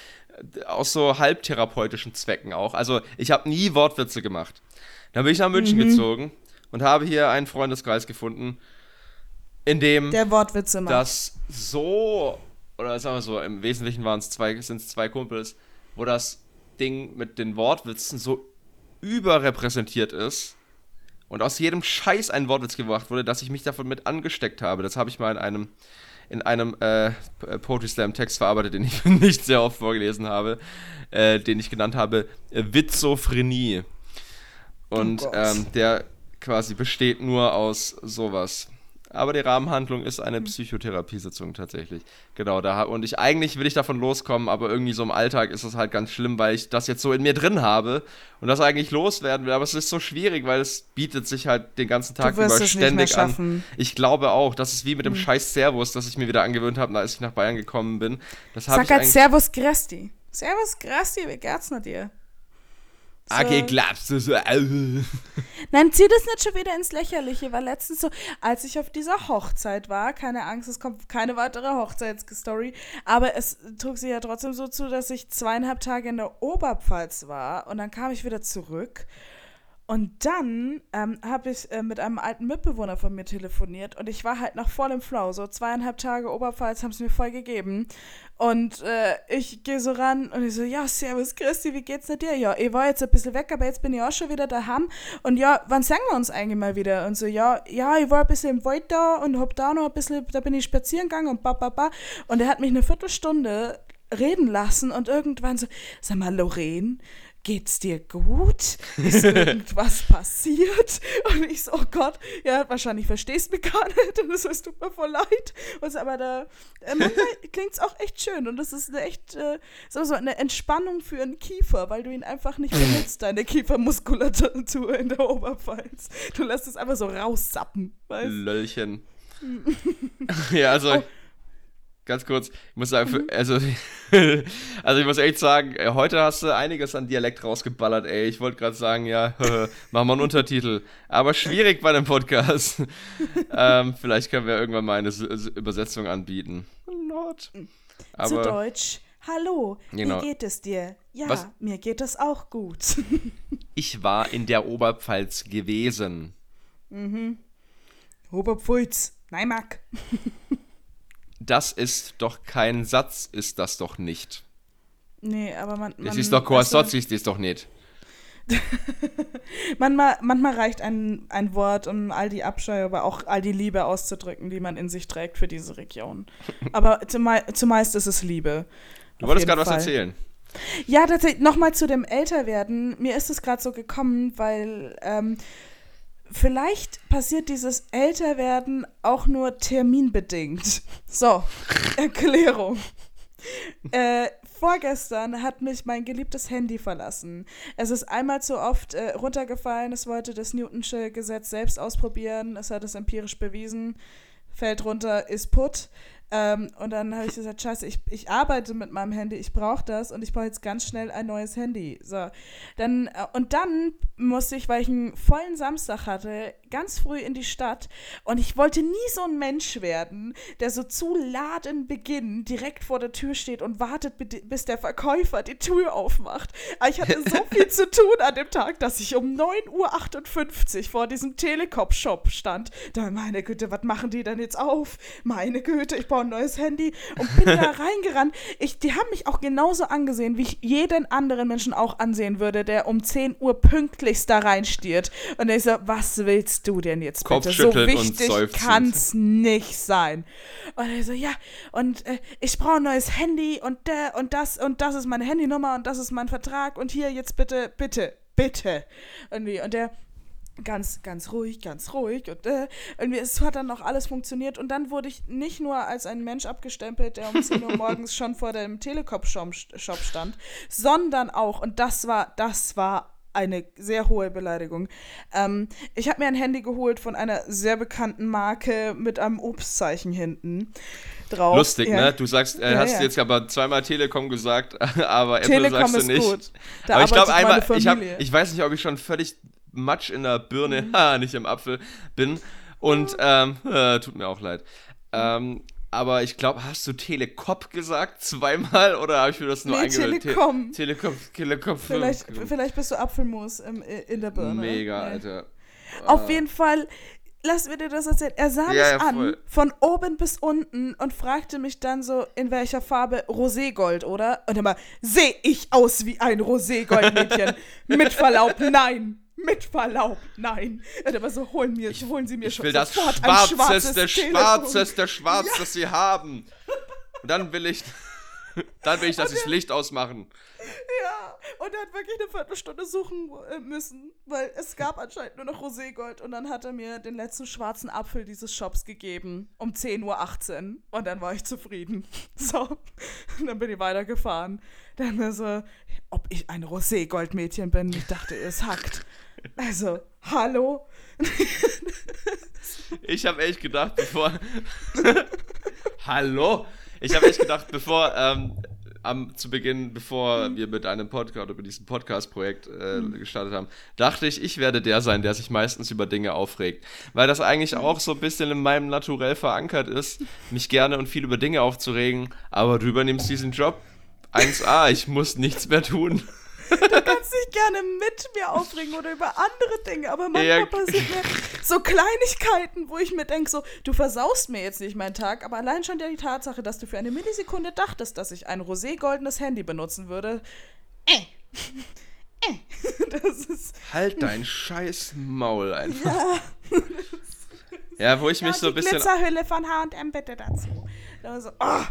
äh, aus so halbtherapeutischen Zwecken auch. Also, ich habe nie Wortwitze gemacht. Dann bin ich nach München mhm. gezogen und habe hier einen Freundeskreis gefunden, in dem der Wortwitze macht. das so, oder sagen wir so, im Wesentlichen waren es zwei, sind es zwei Kumpels, wo das Ding mit den Wortwitzen so überrepräsentiert ist und aus jedem Scheiß ein Wortwitz gemacht wurde, dass ich mich davon mit angesteckt habe. Das habe ich mal in einem in einem äh, Poetry Slam Text verarbeitet, den ich [laughs] nicht sehr oft vorgelesen habe, äh, den ich genannt habe äh, Witzophrenie. Und oh ähm, der quasi besteht nur aus sowas. Aber die Rahmenhandlung ist eine Psychotherapiesitzung tatsächlich. Genau, da und ich eigentlich will ich davon loskommen, aber irgendwie so im Alltag ist es halt ganz schlimm, weil ich das jetzt so in mir drin habe und das eigentlich loswerden will. Aber es ist so schwierig, weil es bietet sich halt den ganzen Tag über ständig an. Ich glaube auch, das ist wie mit dem mhm. scheiß Servus, das ich mir wieder angewöhnt habe, als ich nach Bayern gekommen bin. Das Sag halt Servus Gresti. Servus Gresti, wie geht's noch dir? So. Okay, glaubst du so. Nein, zieh das nicht schon wieder ins Lächerliche, weil letztens so, als ich auf dieser Hochzeit war, keine Angst, es kommt keine weitere Hochzeitsstory, aber es trug sich ja trotzdem so zu, dass ich zweieinhalb Tage in der Oberpfalz war und dann kam ich wieder zurück und dann ähm, habe ich äh, mit einem alten Mitbewohner von mir telefoniert und ich war halt nach vollem Flow. So zweieinhalb Tage Oberpfalz haben es mir voll gegeben. Und äh, ich gehe so ran und ich so, ja, servus Christi, wie geht's dir? Ja, ich war jetzt ein bisschen weg, aber jetzt bin ich auch schon wieder daheim. Und ja, wann sagen wir uns eigentlich mal wieder? Und so, ja, ja, ich war ein bisschen im Wald da und hab da noch ein bisschen, da bin ich spazieren gegangen und ba, ba, ba. Und er hat mich eine Viertelstunde reden lassen und irgendwann so, sag mal, Lorraine, geht's dir gut? Ist [laughs] irgendwas passiert? Und ich so, oh Gott, ja, wahrscheinlich verstehst du mich gar nicht und es tut mir voll leid. Und so, aber da, äh, manchmal [laughs] klingt's auch echt schön und das ist eine echt, äh, so, so eine Entspannung für einen Kiefer, weil du ihn einfach nicht benutzt, [laughs] deine Kiefermuskulatur in der Oberpfalz. Du lässt es einfach so raussappen, weißt Löllchen. ja, also. Oh ganz kurz, ich muss sagen, mhm. also, [laughs] also ich muss echt sagen, äh, heute hast du einiges an Dialekt rausgeballert, ey. Ich wollte gerade sagen, ja, [laughs] machen wir einen Untertitel. Aber schwierig bei einem Podcast. [laughs] ähm, vielleicht können wir irgendwann mal eine Übersetzung anbieten. Not. Aber, Zu Deutsch. Hallo, genau. wie geht es dir? Ja, Was? mir geht es auch gut. ich war in der Oberpfalz gewesen. Mhm. Oberpfalz, Neimark. Das ist doch kein Satz, ist das doch nicht. Nee, aber man. man das ist doch kein Satz, ist das doch nicht. [laughs] manchmal, manchmal reicht ein, ein Wort, um all die Abscheu, aber auch all die Liebe auszudrücken, die man in sich trägt für diese Region. [laughs] Aber zumeist ist es Liebe. Du wolltest gerade was erzählen. Ja, tatsächlich, nochmal zu dem Älterwerden. Mir ist es gerade so gekommen, weil ähm, vielleicht passiert dieses Älterwerden auch nur terminbedingt. So, [laughs] Erklärung. äh, vorgestern hat mich mein geliebtes Handy verlassen. Es ist einmal zu oft äh, runtergefallen. Es wollte das Newtonsche Gesetz selbst ausprobieren. Es hat es empirisch bewiesen. Fällt runter, ist put. Ähm, und dann habe ich gesagt, scheiße, ich, ich arbeite mit meinem Handy, ich brauche das und ich brauche jetzt ganz schnell ein neues Handy. So, dann, äh, und dann musste ich, weil ich einen vollen Samstag hatte, ganz früh in die Stadt und ich wollte nie so ein Mensch werden, der so zu Laden Beginn direkt vor der Tür steht und wartet, bis der Verkäufer die Tür aufmacht. Aber ich hatte so viel zu tun an dem Tag, dass ich um 9.58 Uhr vor diesem Telekom-Shop stand. Da, meine Güte, was machen die denn jetzt auf? Meine Güte, ich brauche ein neues Handy und bin da [laughs] reingerannt. Ich, die haben mich auch genauso angesehen, wie ich jeden anderen Menschen auch ansehen würde, der um 10 Uhr pünktlichst da reinstiert. Und ich so, was willst du denn jetzt bitte? So wichtig kann es nicht sein. Und er so, ja, und äh, ich brauche ein neues Handy und der und das und das ist meine Handynummer und das ist mein Vertrag und hier jetzt bitte, bitte, bitte. Irgendwie. Und der ganz, ganz ruhig, ganz ruhig. Und äh, irgendwie, es hat dann noch alles funktioniert. Und dann wurde ich nicht nur als ein Mensch abgestempelt, der um 10 Uhr morgens schon vor dem Telekom-Shop stand, sondern auch, und das war, das war eine sehr hohe Beleidigung. Ähm, ich habe mir ein Handy geholt von einer sehr bekannten Marke mit einem Obstzeichen hinten drauf. Lustig, ja. ne? Du sagst, äh, ja, hast ja. jetzt aber zweimal Telekom gesagt, [laughs] aber Telekom Apple sagst du nicht. Gut. Da aber ich glaube einmal, ich, hab, ich weiß nicht, ob ich schon völlig Matsch in der Birne, mhm. ha, [laughs] nicht im Apfel bin. Und ähm, äh, [laughs] tut mir auch leid. Ähm, aber ich glaube, hast du Telekop gesagt zweimal [laughs] oder habe ich mir das nur nee, eingebildet? Telekom. Te Telekom, Telekom. Vielleicht, vielleicht bist du Apfelmus im, in der Birne. Mega, ja. Alter. Auf uh. jeden Fall, lass mir dir das erzählen. Er sah ja, mich ja, an, von oben bis unten und fragte mich dann so, in welcher Farbe Roségold, oder? Und immer, sehe ich aus wie ein Roségoldmädchen? [laughs] Mit Verlaub, nein mit Verlaub, nein. Aber so holen, mir, ich, holen Sie mir ich schon will das schwarzeste, schwarzeste Schwarz, ja. das Sie haben. Und dann will ich, [laughs] dann will ich, dass Sie das Licht ausmachen. Ja, und er hat wirklich eine Viertelstunde suchen äh, müssen, weil es gab anscheinend nur noch Roségold. Und dann hat er mir den letzten schwarzen Apfel dieses Shops gegeben, um 10.18 Uhr. Und dann war ich zufrieden. [laughs] So, und dann bin ich weitergefahren. Dann mir so, ob ich ein Roségoldmädchen bin. Ich dachte, es hackt. Also, hallo? ich habe echt gedacht, bevor. [laughs] hallo? Ich habe echt gedacht, bevor. Ähm, am, zu Beginn, bevor mhm. wir mit einem Podcast oder mit diesem Podcast-Projekt äh, mhm. gestartet haben, dachte ich, ich werde der sein, der sich meistens über Dinge aufregt. Weil das eigentlich auch so ein bisschen in meinem Naturell verankert ist, mich gerne und viel über Dinge aufzuregen, aber du übernimmst diesen Job 1A, ich muss nichts mehr tun. Du kannst dich gerne mit mir aufregen oder über andere Dinge, aber manchmal ja. passiert mir so Kleinigkeiten, wo ich mir denke, so, du versaust mir jetzt nicht meinen Tag, aber allein schon die Tatsache, dass du für eine Millisekunde dachtest, dass ich ein roségoldenes Handy benutzen würde, äh. äh. [laughs] Das ist. Halt dein scheiß Maul einfach. Ja. ja, wo ich mich ja, so ein bisschen. Die Glitzerhülle von H&M bitte dazu. Da so, oh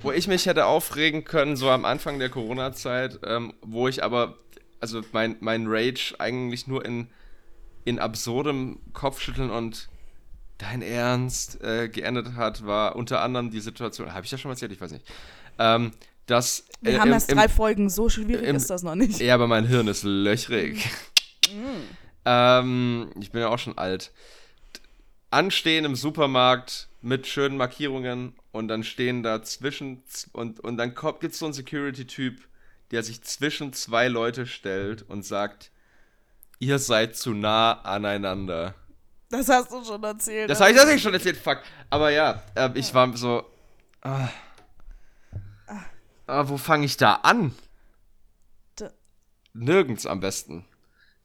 wo ich mich hätte aufregen können, so am Anfang der Corona-Zeit, ähm, wo ich aber, also mein, mein Rage eigentlich nur in, in absurdem Kopfschütteln und dein Ernst äh, geendet hat, war unter anderem die Situation, habe ich das schon mal erzählt, ich weiß nicht, ähm, dass... Wir äh, haben im, erst drei im, Folgen, so schwierig im, ist das noch nicht. Ja, aber mein Hirn ist löchrig. Mm. ähm, ich bin ja auch schon alt. Anstehen im Supermarkt mit schönen Markierungen und dann stehen da zwischen und, und dann gibt es so einen Security-Typ, der sich zwischen zwei Leute stellt und sagt, ihr seid zu nah aneinander. Das hast du schon erzählt. Das habe ich tatsächlich schon erzählt, fuck. Aber ja, äh, ich war so. Äh, äh, wo fange ich da an? Nirgends am besten.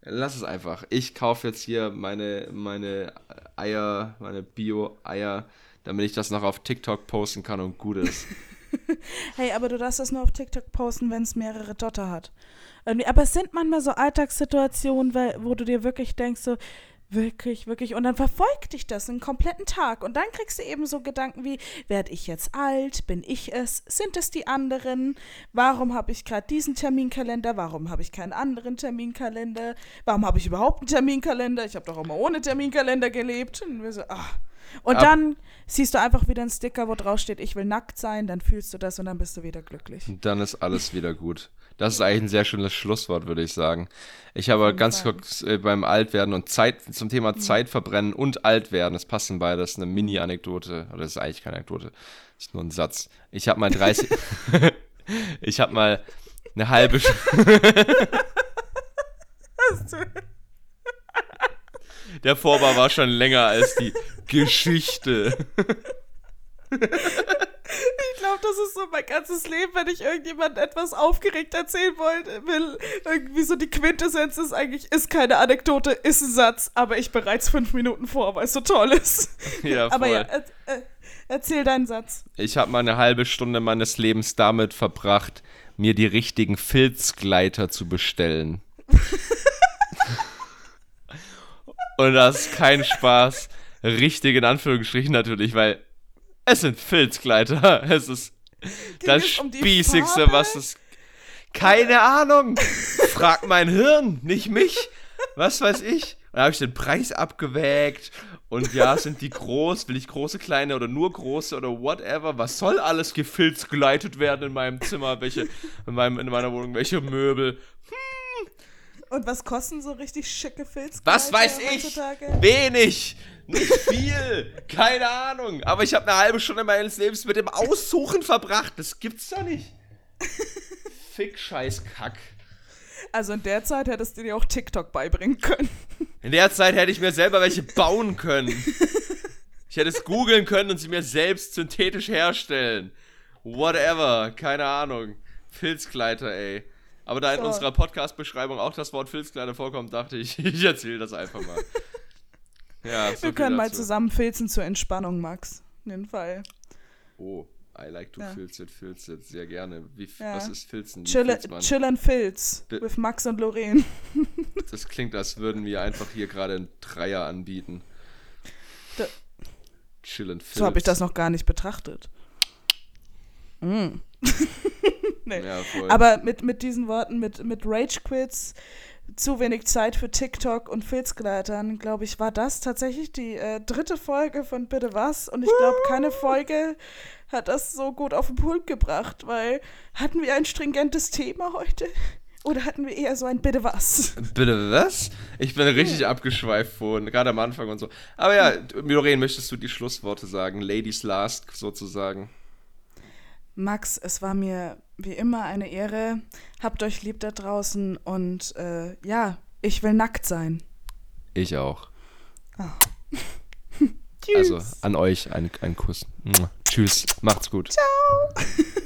Lass es einfach. Ich kaufe jetzt hier meine, meine Eier, meine Bio-Eier damit ich das noch auf TikTok posten kann und gut ist. [laughs] hey, aber du darfst das nur auf TikTok posten, wenn es mehrere Dotter hat. Aber es sind manchmal so Alltagssituationen, wo du dir wirklich denkst, so, wirklich, wirklich. Und dann verfolgt dich das einen kompletten Tag. Und dann kriegst du eben so Gedanken wie, werde ich jetzt alt? Bin ich es? Sind es die anderen? Warum habe ich gerade diesen Terminkalender? Warum habe ich keinen anderen Terminkalender? Warum habe ich überhaupt einen Terminkalender? Ich habe doch immer ohne Terminkalender gelebt. Und wir so, ach. Und Ab dann siehst du einfach wieder einen Sticker, wo drauf steht, ich will nackt sein, dann fühlst du das und dann bist du wieder glücklich. Und dann ist alles wieder gut. Das ist eigentlich ein sehr schönes Schlusswort, würde ich sagen. Ich habe ganz kurz äh, beim Altwerden und Zeit zum Thema mhm. Zeit verbrennen und Altwerden, das passen beides, eine Mini-Anekdote, oder das ist eigentlich keine Anekdote, das ist nur ein Satz. Ich habe mal 30, [laughs] ich habe mal eine halbe [laughs] Der Vorbau war schon länger als die Geschichte. Ich glaube, das ist so mein ganzes Leben, wenn ich irgendjemand etwas aufgeregt erzählen wollte, will. Irgendwie so die Quintessenz ist eigentlich, ist keine Anekdote, ist ein Satz, aber ich bereits fünf Minuten vor, weil es so toll ist. Ja, voll. [laughs] Aber ja, äh, äh, erzähl deinen Satz. Ich habe mal eine halbe Stunde meines Lebens damit verbracht, mir die richtigen Filzgleiter zu bestellen. [laughs] Und das ist kein Spaß. Richtig in Anführungsstrichen natürlich, weil es sind Filzgleiter. [laughs] Es ist Ging das es um Spießigste, was es. Keine Ahnung. Frag mein Hirn, nicht mich. Was weiß ich. dann habe ich den Preis abgewägt und ja, sind die groß, will ich große, kleine oder nur große oder whatever, was soll alles gefilzgeleitet werden in meinem Zimmer, welche, in, meinem, in meiner Wohnung, welche Möbel, hm. Und was kosten so richtig schicke Filzkleider Was weiß ich? Heutzutage? Wenig! Nicht viel! Keine Ahnung! Aber ich habe eine halbe Stunde meines Lebens mit dem Aussuchen verbracht. Das gibt's doch nicht. Fick, scheiß Kack. Also in der Zeit hättest du dir auch TikTok beibringen können. In der Zeit hätte ich mir selber welche bauen können. Ich hätte es googeln können und sie mir selbst synthetisch herstellen. Whatever, keine Ahnung. Filzkleider, ey. Aber da so. in unserer Podcast-Beschreibung auch das Wort Filzkleider vorkommt, dachte ich, [laughs] ich erzähle das einfach mal. [laughs] Ja, so Wir können mal zusammen filzen zur Entspannung, Max. In jeden Fall. Oh, I like to ja. filz it, filz it. Sehr gerne. Wie, ja. Was ist Filzen? Chill, chill and Filz Be with Max und Lorraine. [laughs] das klingt, als würden wir einfach hier gerade einen Dreier anbieten. Da, chill and Filz. So habe ich das noch gar nicht betrachtet. Mm. Nee. ja, Aber mit, mit diesen Worten, mit, mit Rage Quits, zu wenig Zeit für TikTok und Filzgleitern, glaube ich, war das tatsächlich die äh, dritte Folge von Bitte was. Und ich glaube, keine Folge hat das so gut auf den Pult gebracht, weil hatten wir ein stringentes Thema heute? Oder hatten wir eher so ein Bitte was? Bitte was? Ich bin richtig hm. abgeschweift von, gerade am Anfang und so. Aber ja, Lorraine, möchtest du die Schlussworte sagen? Ladies last sozusagen. Max, es war mir wie immer eine Ehre. Habt euch lieb da draußen und äh, ja, ich will nackt sein. Ich auch. Oh. also [laughs] an euch einen, einen Kuss. Tschüss, macht's gut. Ciao. [laughs]